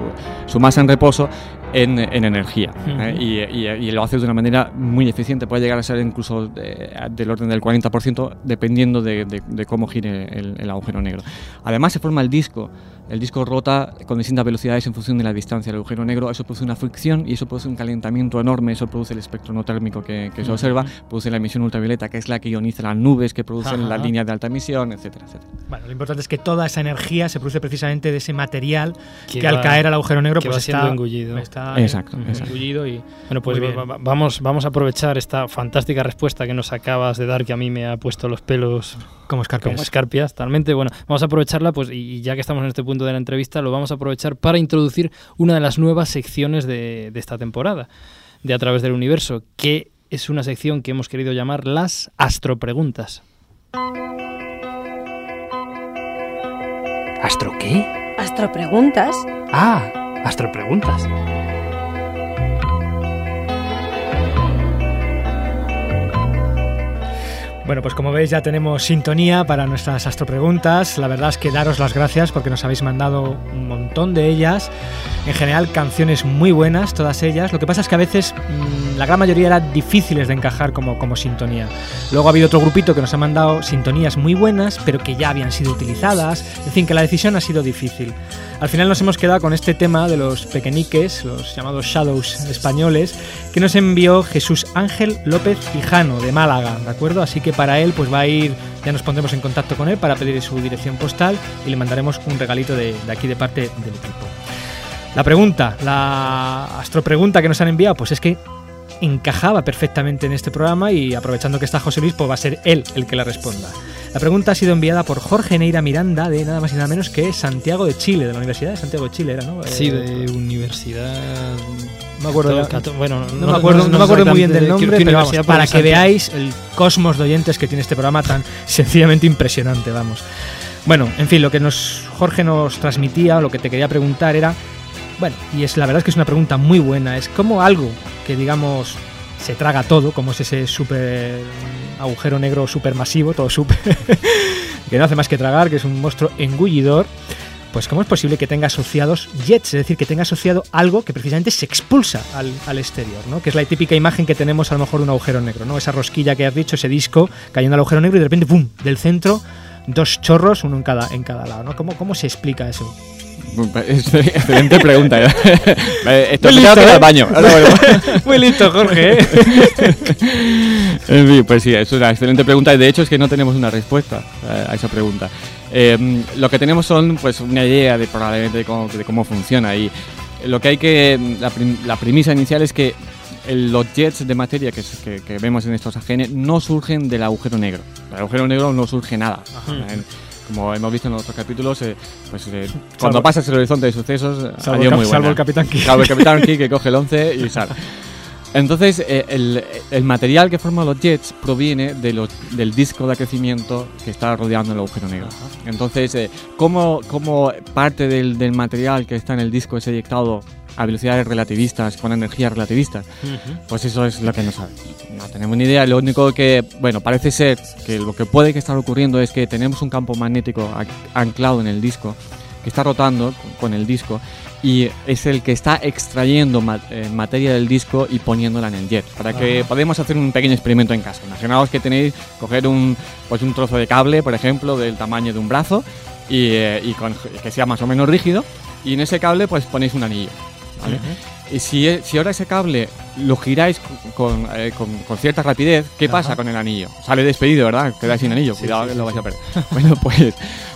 su masa en reposo en, en energía. ¿eh? Y, y- y lo hace de una manera muy eficiente, puede llegar a ser incluso eh, del orden del 40% dependiendo de, de- de cómo gire el, el agujero negro. Además se forma el disco. El disco rota con distintas velocidades en función de la distancia del agujero negro. Eso produce una fricción y eso produce un calentamiento enorme. Eso produce el espectro no térmico que, que se observa, produce la emisión ultravioleta, que es la que ioniza las nubes, que producen Ajá. las líneas de alta emisión, etcétera, etcétera. Bueno, lo importante es que toda esa energía se produce precisamente de ese material que, Que al va- caer al agujero negro pues va siendo está engullido. está, Exacto, eh, exacto. engullido y Bueno, pues va- va- vamos, vamos a aprovechar esta fantástica respuesta que nos acabas de dar, que a mí me ha puesto los pelos como escarpias. como escarpias, totalmente. Bueno, vamos a aprovecharla, pues, y y ya que estamos en este punto de la entrevista, lo vamos a aprovechar para introducir una de las nuevas secciones de, de esta temporada, de A través del universo, que es una sección que hemos querido llamar las astropreguntas. ¿Astro qué? Astropreguntas. Ah, astropreguntas. Bueno, pues como veis ya tenemos sintonía para nuestras astropreguntas. La verdad es que daros las gracias porque nos habéis mandado un montón de ellas. En general canciones muy buenas, todas ellas. Lo que pasa es que a veces mm, la gran mayoría eran difíciles de encajar como, como sintonía. Luego ha habido otro grupito que nos ha mandado sintonías muy buenas, pero que ya habían sido utilizadas. En fin, que la decisión ha sido difícil. Al final nos hemos quedado con este tema de los pequeñiques, los llamados Shadows españoles, que nos envió Jesús Ángel López Hijano de Málaga, ¿de acuerdo? Así que para él pues va a ir, ya nos pondremos en contacto con él para pedir su dirección postal y le mandaremos un regalito de, de aquí de parte del equipo. La pregunta, la astropregunta que nos han enviado, pues es que encajaba perfectamente en este programa y aprovechando que está José Luis, pues va a ser él el que la responda. La pregunta ha sido enviada por Jorge Neira Miranda de nada más y nada menos que Santiago de Chile, de la Universidad de Santiago de Chile, era, ¿no? Sí, Eh, de universidad. no me acuerdo, ya- Cato- bueno, no, me acuerdo, no me acuerdo muy bien del nombre, qué pero vamos, para que veáis el cosmos de oyentes que tiene este programa tan sencillamente impresionante, vamos. Bueno, en fin, lo que nos Jorge nos transmitía, lo que te quería preguntar era, bueno, y es la verdad es que es una pregunta muy buena, es cómo algo que digamos se traga todo, como es ese super agujero negro supermasivo, todo super, *laughs* que no hace más que tragar, que es un monstruo engullidor, pues cómo es posible que tenga asociados jets, es decir, que tenga asociado algo que precisamente se expulsa al, al exterior, ¿no? Que es la típica imagen que tenemos a lo mejor de un agujero negro, ¿no? Esa rosquilla que has dicho, ese disco cayendo al agujero negro y de repente, ¡pum!, del centro, dos chorros, uno en cada, en cada lado, ¿no? ¿Cómo, cómo se explica eso? *laughs* Excelente pregunta. ¿eh? *laughs* Esto me ir ¿eh? al baño. *laughs* Muy listo, Jorge, ¿eh? en fin, pues sí, es una excelente pregunta y de hecho es que no tenemos una respuesta eh, a esa pregunta. Eh, lo que tenemos son pues una idea de probablemente de cómo, de cómo funciona y lo que hay que la, prim- la premisa inicial es que el- los jets de materia que, que- que vemos en estos AGN no surgen del agujero negro. Del agujero negro no surge nada. En- como hemos visto en otros capítulos, eh, pues eh, cuando Salvo- pasas el horizonte de sucesos, eh, Salvo el cap- muy salvo buena. el Capitán Kirk. Salvo el Capitán Kirk que *laughs* coge el 11 y sale. Entonces, eh, el, el material que forman los jets proviene de los, del disco de crecimiento que está rodeando el agujero negro. Entonces, eh, ¿cómo, cómo parte del, del material que está en el disco es eyectado a velocidades relativistas, con energías relativistas? Pues eso es lo que no sabemos. No tenemos ni idea. Lo único que, bueno, parece ser que lo que puede que estar ocurriendo es que tenemos un campo magnético anclado en el disco que está rotando con- el disco y es el que está extrayendo ma- eh, materia del disco y poniéndola en el jet. Para que Ajá. podamos hacer un pequeño experimento en casa. Imaginaos que tenéis coger un, pues un trozo de cable, por ejemplo, del tamaño de un brazo y, eh, y con- que sea más o menos rígido y en ese cable pues ponéis un anillo. ¿Vale? Y si, e- si ahora ese cable lo giráis con, con, eh, con- con cierta rapidez, ¿qué pasa con el anillo? Sale despedido, ¿verdad? Quedáis sin anillo, Sí, cuidado sí, que sí, lo vais a perder. *laughs* bueno, pues,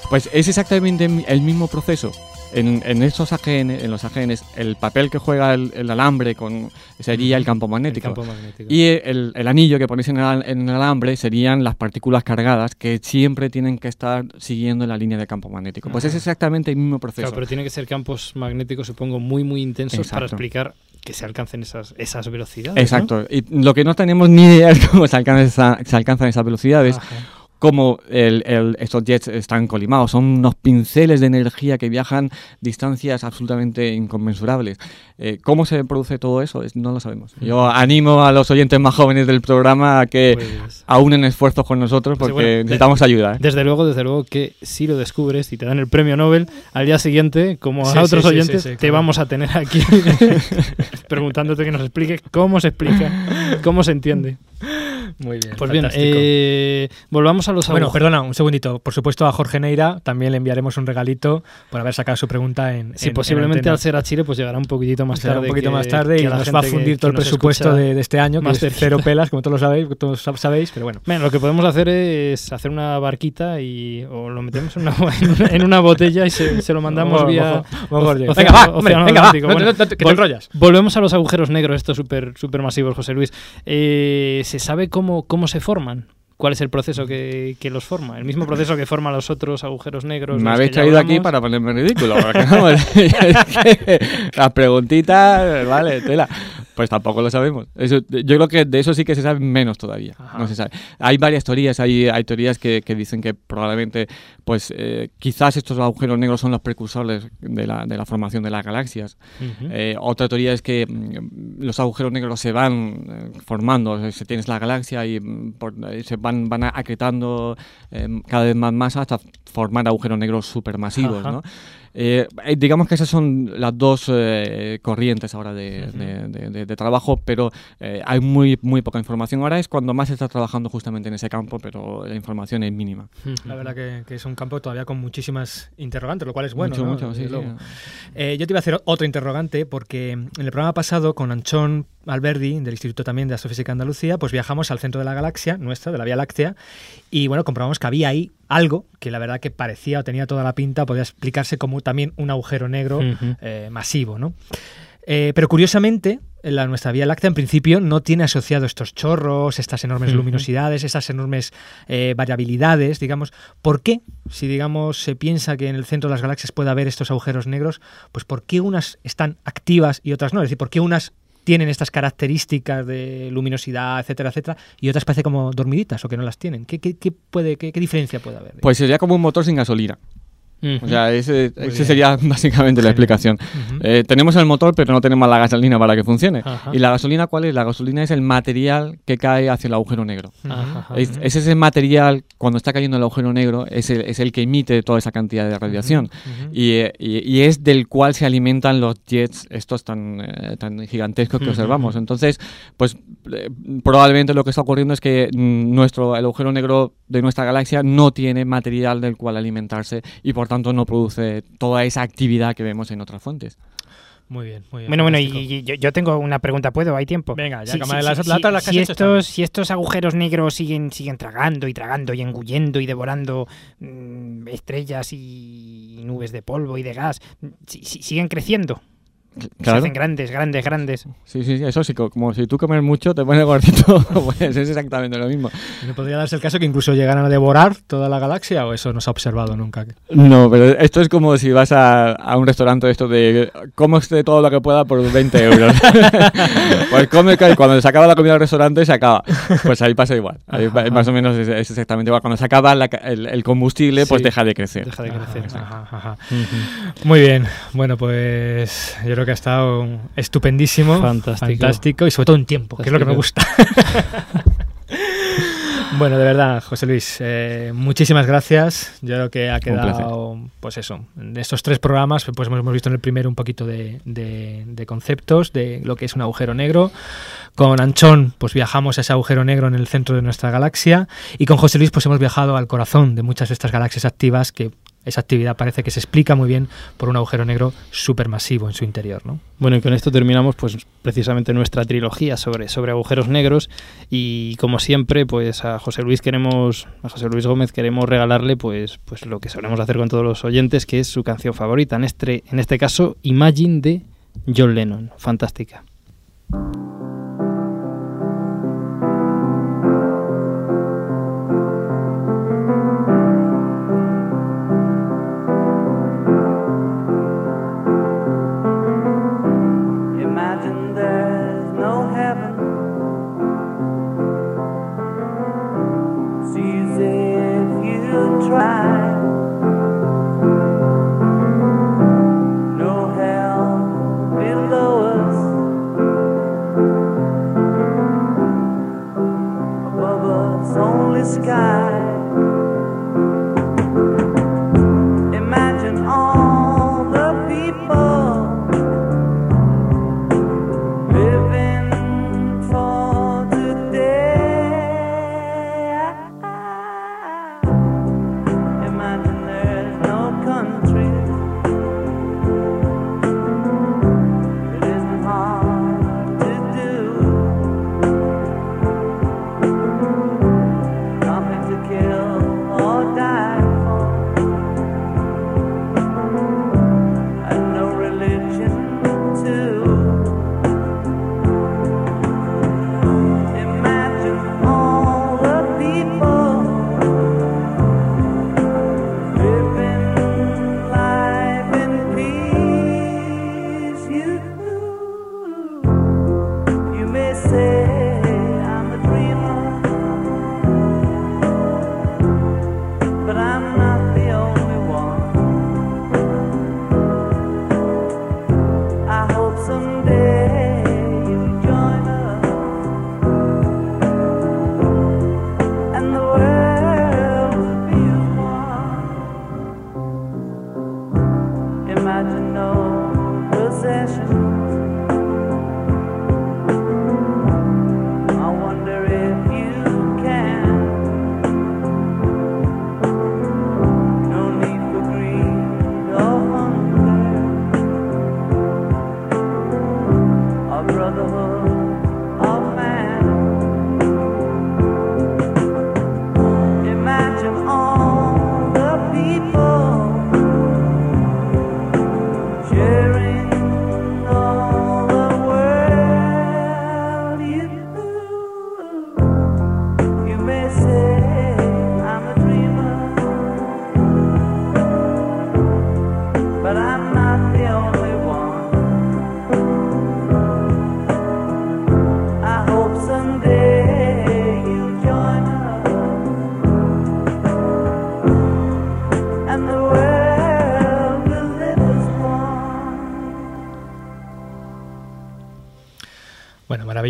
pues es exactamente el mismo proceso. En, en estos AGN, en los AGNs, el papel que juega el, el alambre con, sería el campo magnético. campo magnético. Y el, el anillo que ponéis en el, al- en el alambre serían las partículas cargadas que siempre tienen que estar siguiendo la línea de campo magnético. Pues es exactamente el mismo proceso. Claro, pero tiene que ser campos magnéticos, supongo, muy, muy intensos para explicar que se alcancen esas, esas velocidades. ¿no? Exacto. Y lo que no tenemos ni idea es *laughs* cómo se alcanzan, esa- se alcanzan esas velocidades. Cómo el- el- estos jets están colimados. Son unos pinceles de energía que viajan distancias absolutamente inconmensurables. Eh, ¿Cómo se produce todo eso? Es- no lo sabemos. Yo animo a los oyentes más jóvenes del programa a que aúnen esfuerzos con nosotros Pues porque bueno, de- necesitamos ayuda. ¿eh? Desde luego, desde luego que si lo descubres y te dan el premio Nobel, al día siguiente, como Sí, a otros sí, sí, oyentes, sí, sí, te claro. vamos a tener aquí *laughs* *laughs* preguntándote que nos explique cómo se explica, cómo se entiende. Muy bien. Pues bien, fantástico. eh, volvamos a los Bueno, agujeros. perdona, un segundito. Por supuesto, a Jorge Neira también le enviaremos un regalito por haber sacado su pregunta en. Sí, en- posiblemente en al ser a Chile, pues llegará un poquitito más tarde. un poquito que- más tarde que y nos va a fundir que- todo el que presupuesto de, de este año, que más es cerca. cero pelas, como todos lo sabéis, todos sab- sabéis, pero bueno. Bueno, lo que podemos hacer es hacer una barquita y o lo metemos en una, *laughs* en una botella y se, se lo mandamos vía. Venga, va, venga, Bueno, que te vol- enrollas. Volvemos a los agujeros negros, estos súper super masivos, José Luis. Eh, ¿Se sabe cómo, cómo se forman? ¿Cuál es el proceso que, que los forma? ¿El mismo proceso que forma los otros agujeros negros? Me habéis traído aquí para ponerme en ridículo. *laughs* *laughs* las preguntitas, vale, tela. Pues tampoco lo sabemos. Eso, yo creo que de eso sí que se sabe menos todavía. No se sabe. Hay varias teorías, hay, hay teorías que, que dicen que probablemente, pues eh, quizás estos agujeros negros son los precursores de la, de la formación de las galaxias. Eh, otra teoría es que mm, los agujeros negros se van eh, formando, se tienes la galaxia y mm, por- eh, se van, van acretando eh, cada vez más masa hasta formar agujeros negros supermasivos. ¿no? Eh, eh, digamos que esas son las dos eh, corrientes ahora de, de- de- de- de trabajo, pero eh, hay muy, muy poca información. Ahora es cuando más se está trabajando justamente en ese campo, pero la información es mínima. La verdad que, que es un campo todavía con muchísimas interrogantes, lo cual es bueno. Mucho, ¿no? mucho, sí, sí. luego. Eh, yo te iba a hacer otro interrogante porque en el programa pasado con Anchón Alberdi, del Instituto también de Astrofísica de Andalucía, pues viajamos al centro de la galaxia, nuestra, de la Vía Láctea, y bueno, comprobamos que había ahí algo que la verdad que parecía o tenía toda la pinta, podía explicarse como también un agujero negro eh, masivo, ¿no? Eh, pero curiosamente, en la, nuestra Vía Láctea en principio no tiene asociado estos chorros, estas enormes luminosidades, estas enormes eh, variabilidades, digamos. ¿Por qué? Si, digamos, se piensa que en el centro de las galaxias puede haber estos agujeros negros, pues ¿por qué unas están activas y otras no? Es decir, ¿por qué unas tienen estas características de luminosidad, etcétera, etcétera, y otras parece como dormiditas o que no las tienen. ¿Qué, qué, qué puede, qué, qué diferencia puede haber? Pues sería como un motor sin gasolina. Ujú. O sea, ese, ese sería *laughs* básicamente la explicación. Ujú. Eh, tenemos el motor, pero no tenemos la gasolina para que funcione. Ajá. ¿Y la gasolina cuál es? La gasolina es el material que cae hacia el agujero negro. Ajá. Es, es ese material, cuando está cayendo el agujero negro, es el, es el que emite toda esa cantidad de radiación. Y, eh, y- y es del cual se alimentan los jets estos tan, eh, tan gigantescos que observamos. Entonces, pues eh, probablemente lo que está ocurriendo es que mm, nuestro, el agujero negro de nuestra galaxia no tiene material del cual alimentarse y por tanto no produce toda esa actividad que vemos en otras fuentes. Muy bien, muy bien. Bueno, bueno, y, y yo, yo tengo una pregunta, ¿puedo? ¿Hay tiempo? Venga, ya Sí, sí, las- sí, las otras las que has si, están estos, si estos agujeros negros siguen, siguen tragando y tragando y engullendo y devorando mm, estrellas y nubes de polvo y de gas, si- si- siguen creciendo. Se Claro. hacen grandes, grandes, grandes. Sí, sí, sí, eso sí, co- como si tú comes mucho te pones gordito, *laughs* pues es exactamente lo mismo. ¿Y ¿No podría darse el caso que incluso llegaran a devorar toda la galaxia o eso no se ha observado nunca? No, pero esto es como si vas a, a un restaurante esto de comes de todo lo que pueda por 20 euros. *laughs* pues come cuando se acaba la comida del restaurante se acaba. Pues ahí pasa igual. Ahí Ajá, va- más o menos es, es exactamente igual. Cuando se acaba la el, el combustible, pues deja de crecer. Deja de crecer. Exacto. Ajá, ajá. Muy bien. Bueno, pues yo creo que ha estado estupendísimo. Fantástico. Fantástico y sobre todo en tiempo, que es lo que me gusta. *laughs* Bueno, de verdad, José Luis, eh, muchísimas gracias. Yo creo que ha quedado, pues eso, de estos tres programas, pues hemos visto en el primero un poquito de, de- de conceptos, de lo que es un agujero negro. Con Anchón, pues viajamos a ese agujero negro en el centro de nuestra galaxia. Y con José Luis, pues hemos viajado al corazón de muchas de estas galaxias activas que esa actividad parece que se explica muy bien por un agujero negro supermasivo en su interior, ¿no? Bueno, y con esto terminamos pues precisamente nuestra trilogía sobre, sobre agujeros negros y como siempre pues a José Luis queremos a José Luis Gómez queremos regalarle pues pues lo que solemos hacer con todos los oyentes que es su canción favorita, en este en este caso Imagine de John Lennon, fantástica.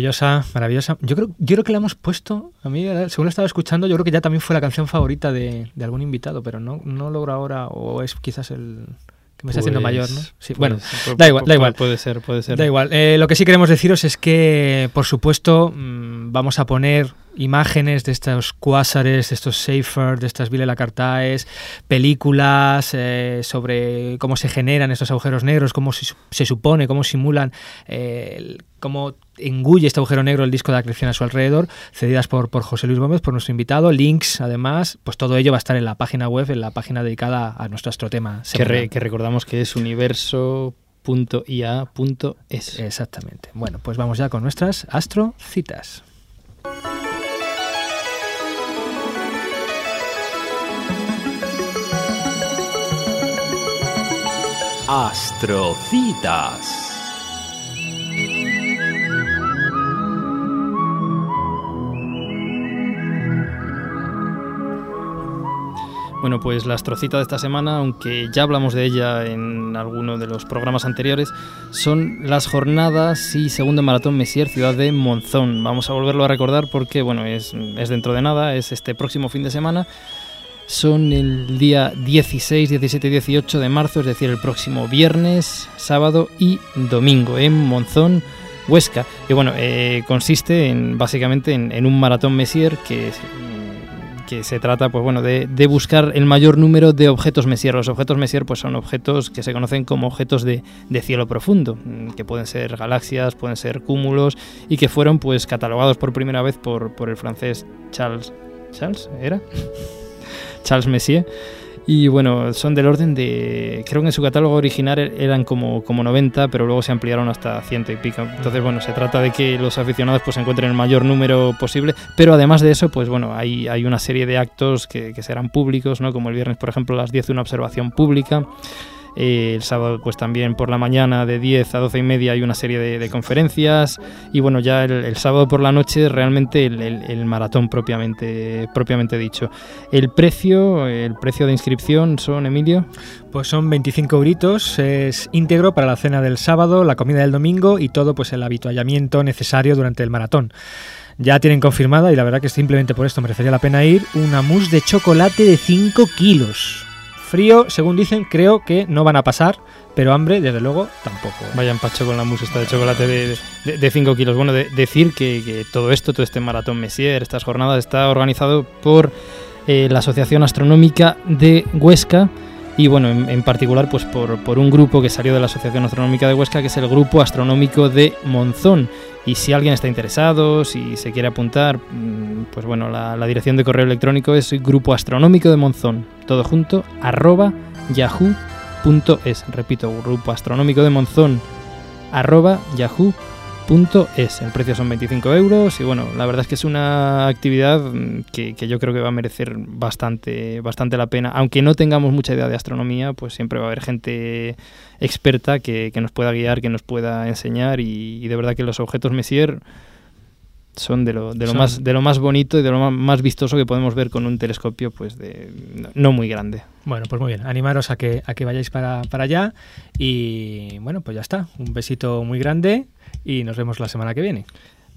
Maravillosa, maravillosa. Yo creo, yo creo que la hemos puesto, a mí, según lo estaba escuchando, yo creo que ya también fue la canción favorita de, de algún invitado, pero no, no logro ahora, o es quizás el que me está haciendo Pues, mayor, ¿no? Sí, pues, bueno, da igual, da igual. Puede ser, puede ser. Da igual. Eh, lo que sí queremos deciros es que, por supuesto, mm, vamos a poner imágenes de estos cuásares, de estos Seyfert, de estas Vile Lacartaes, películas eh, sobre cómo se generan estos agujeros negros, cómo se, su- se supone, cómo simulan, eh, cómo engulle este agujero negro el disco de acreción a su alrededor, cedidas por, por José Luis Gómez, por nuestro invitado, links además, pues todo ello va a estar en la página web, en la página dedicada a nuestro astrotema. Que, re- que recordamos que es universo.ia.es. Exactamente. Bueno, pues vamos ya con nuestras astrocitas. Astrocitas. Bueno, pues la astrocita de esta semana, aunque ya hablamos de ella en alguno de los programas anteriores, son las jornadas y segundo maratón Messier Ciudad de Monzón. Vamos a volverlo a recordar porque, bueno, es, dentro de nada, es este próximo fin de semana. Son el día 16, 17 y 18 de marzo, es decir, el próximo viernes, sábado y domingo en Monzón, Huesca. Y bueno, eh, consiste en básicamente en, en un maratón Messier que es- que se trata pues bueno de, de buscar el mayor número de objetos Messier. Los objetos Messier pues son objetos que se conocen como objetos de, de cielo profundo, mm, que pueden ser galaxias, pueden ser cúmulos y que fueron pues catalogados por primera vez por, por el francés Charles Charles era *laughs* Charles Messier. Y bueno, son del orden de. Creo que en su catálogo original er- eran como, como 90, pero luego se ampliaron hasta ciento y pico. Entonces, bueno, se trata de que los aficionados pues encuentren el mayor número posible. Pero además de eso, pues bueno, hay, hay una serie de actos que, que serán públicos, ¿no? Como el viernes, por ejemplo, a las 10 una observación pública. Eh, el sábado, pues también por la mañana de 10 a 12 y media hay una serie de, conferencias. Y bueno, ya el, sábado por la noche realmente el maratón propiamente, propiamente dicho. El precio, el precio de inscripción son, Emilio. Pues son 25 euritos, es íntegro para la cena del sábado, la comida del domingo y todo pues el habituallamiento necesario durante el maratón. Ya tienen confirmada, y la verdad que simplemente por esto merecería la pena ir, una mousse de chocolate de 5 kilos. Frío, según dicen, creo que no van a pasar, pero hambre, desde luego, tampoco. Vaya empacho con la esta de chocolate de 5 kilos. Bueno, de- decir que, que todo esto, todo este maratón Messier, estas jornadas, está organizado por eh, la Asociación Astronómica de Huesca y bueno, en, en particular pues por, por un grupo que salió de la Asociación Astronómica de Huesca, que es el Grupo Astronómico de Monzón. Y si alguien está interesado, si se quiere apuntar, mm, pues bueno, la, la dirección de correo electrónico es Grupo Astronómico de Monzón, todo junto, arroba yahoo.es. Repito, Grupo Astronómico de Monzón, arroba yahoo.es. El precio son 25 euros y bueno, la verdad es que es una actividad mm, que, que yo creo que va a merecer bastante, bastante la pena. Aunque no tengamos mucha idea de astronomía, pues siempre va a haber gente experta que, que nos pueda guiar, que nos pueda enseñar y, y de verdad que los objetos Messier son de lo, de lo Son- más de lo más bonito y de lo más vistoso que podemos ver con un telescopio pues de no- no muy grande. Bueno, pues muy bien, animaros a que, a que vayáis para, para allá y bueno, pues ya está. Un besito muy grande y nos vemos la semana que viene.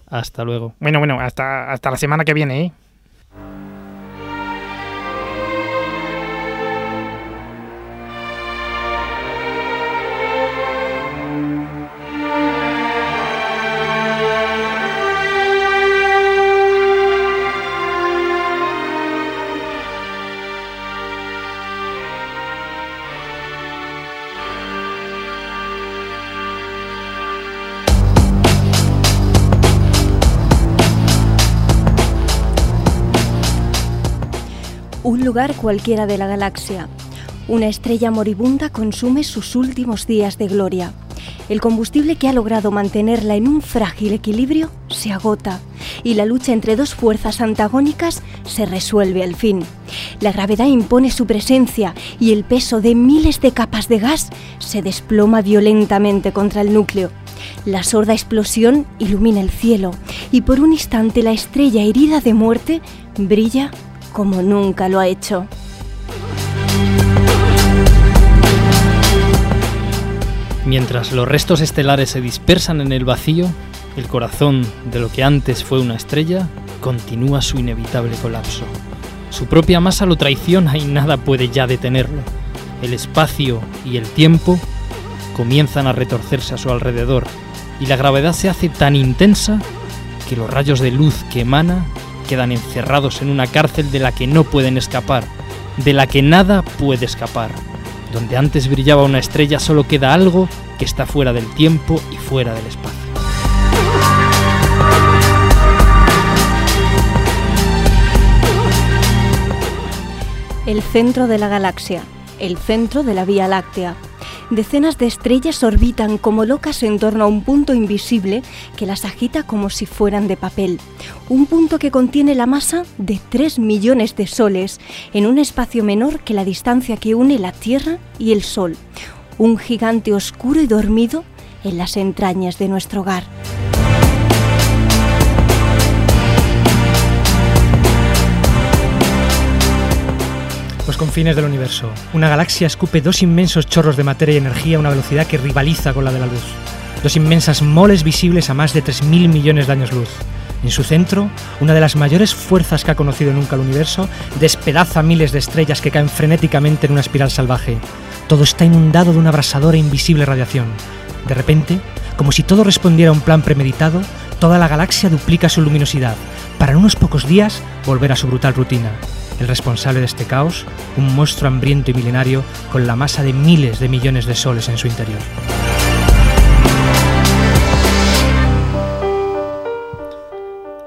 Hasta luego. Bueno, bueno, hasta, hasta la semana que viene, ¿eh? Lugar cualquiera de la galaxia. Una estrella moribunda consume sus últimos días de gloria. El combustible que ha logrado mantenerla en un frágil equilibrio se agota y la lucha entre dos fuerzas antagónicas se resuelve al fin. La gravedad impone su presencia y el peso de miles de capas de gas se desploma violentamente contra el núcleo. La sorda explosión ilumina el cielo y por un instante la estrella herida de muerte brilla como nunca lo ha hecho. Mientras los restos estelares se dispersan en el vacío, El corazón de lo que antes fue una estrella continúa su inevitable colapso. Su propia masa lo traiciona y nada puede ya detenerlo. El espacio y el tiempo comienzan a retorcerse a su alrededor y la gravedad se hace tan intensa que los rayos de luz que emana quedan encerrados en una cárcel de la que no pueden escapar, de la que nada puede escapar. Donde antes brillaba una estrella solo queda algo que está fuera del tiempo y fuera del espacio. El centro de la galaxia, el centro de la Vía Láctea. Decenas de estrellas orbitan como locas en torno a un punto invisible que las agita como si fueran de papel. Un punto que contiene la masa de 3 millones de soles en un espacio menor que la distancia que une la Tierra y el Sol. Un gigante oscuro y dormido en las entrañas de nuestro hogar. Los confines del universo. Una galaxia escupe dos inmensos chorros de materia y energía a una velocidad que rivaliza con la de la luz. Dos inmensas moles visibles a más de 3.000 millones de años luz. En su centro, una de las mayores fuerzas que ha conocido nunca el universo despedaza miles de estrellas que caen frenéticamente en una espiral salvaje. Todo está inundado de una abrasadora e invisible radiación. De repente, como si todo respondiera a un plan premeditado, toda la galaxia duplica su luminosidad, para en unos pocos días volver a su brutal rutina. El responsable de este caos, un monstruo hambriento y milenario con la masa de miles de millones de soles en su interior.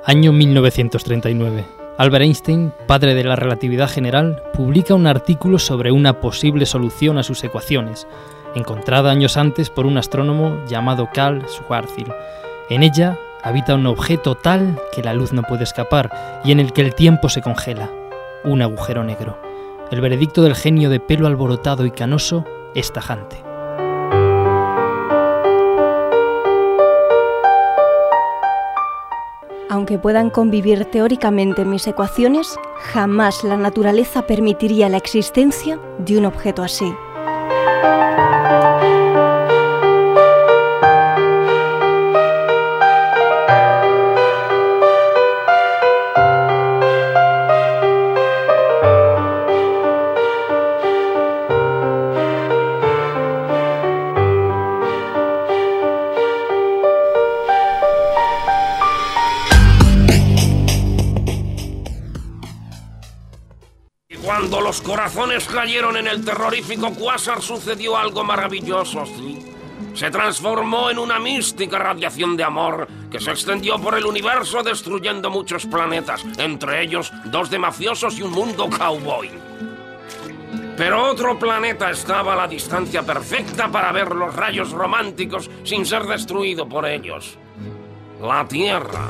Año 1939. Albert Einstein, padre de la relatividad general, publica un artículo sobre una posible solución a sus ecuaciones, encontrada años antes por un astrónomo llamado Karl Schwarzschild. En ella habita un objeto tal que la luz no puede escapar y en el que el tiempo se congela, un agujero negro. El veredicto del genio de pelo alborotado y canoso es tajante. Aunque puedan convivir teóricamente mis ecuaciones, jamás la naturaleza permitiría la existencia de un objeto así. Los corazones cayeron en el terrorífico cuásar sucedió algo maravilloso. Se transformó en una mística radiación de amor que se extendió por el universo destruyendo muchos planetas, entre ellos dos de mafiosos y un mundo cowboy. Pero otro planeta estaba a la distancia perfecta para ver los rayos románticos sin ser destruido por ellos. La Tierra.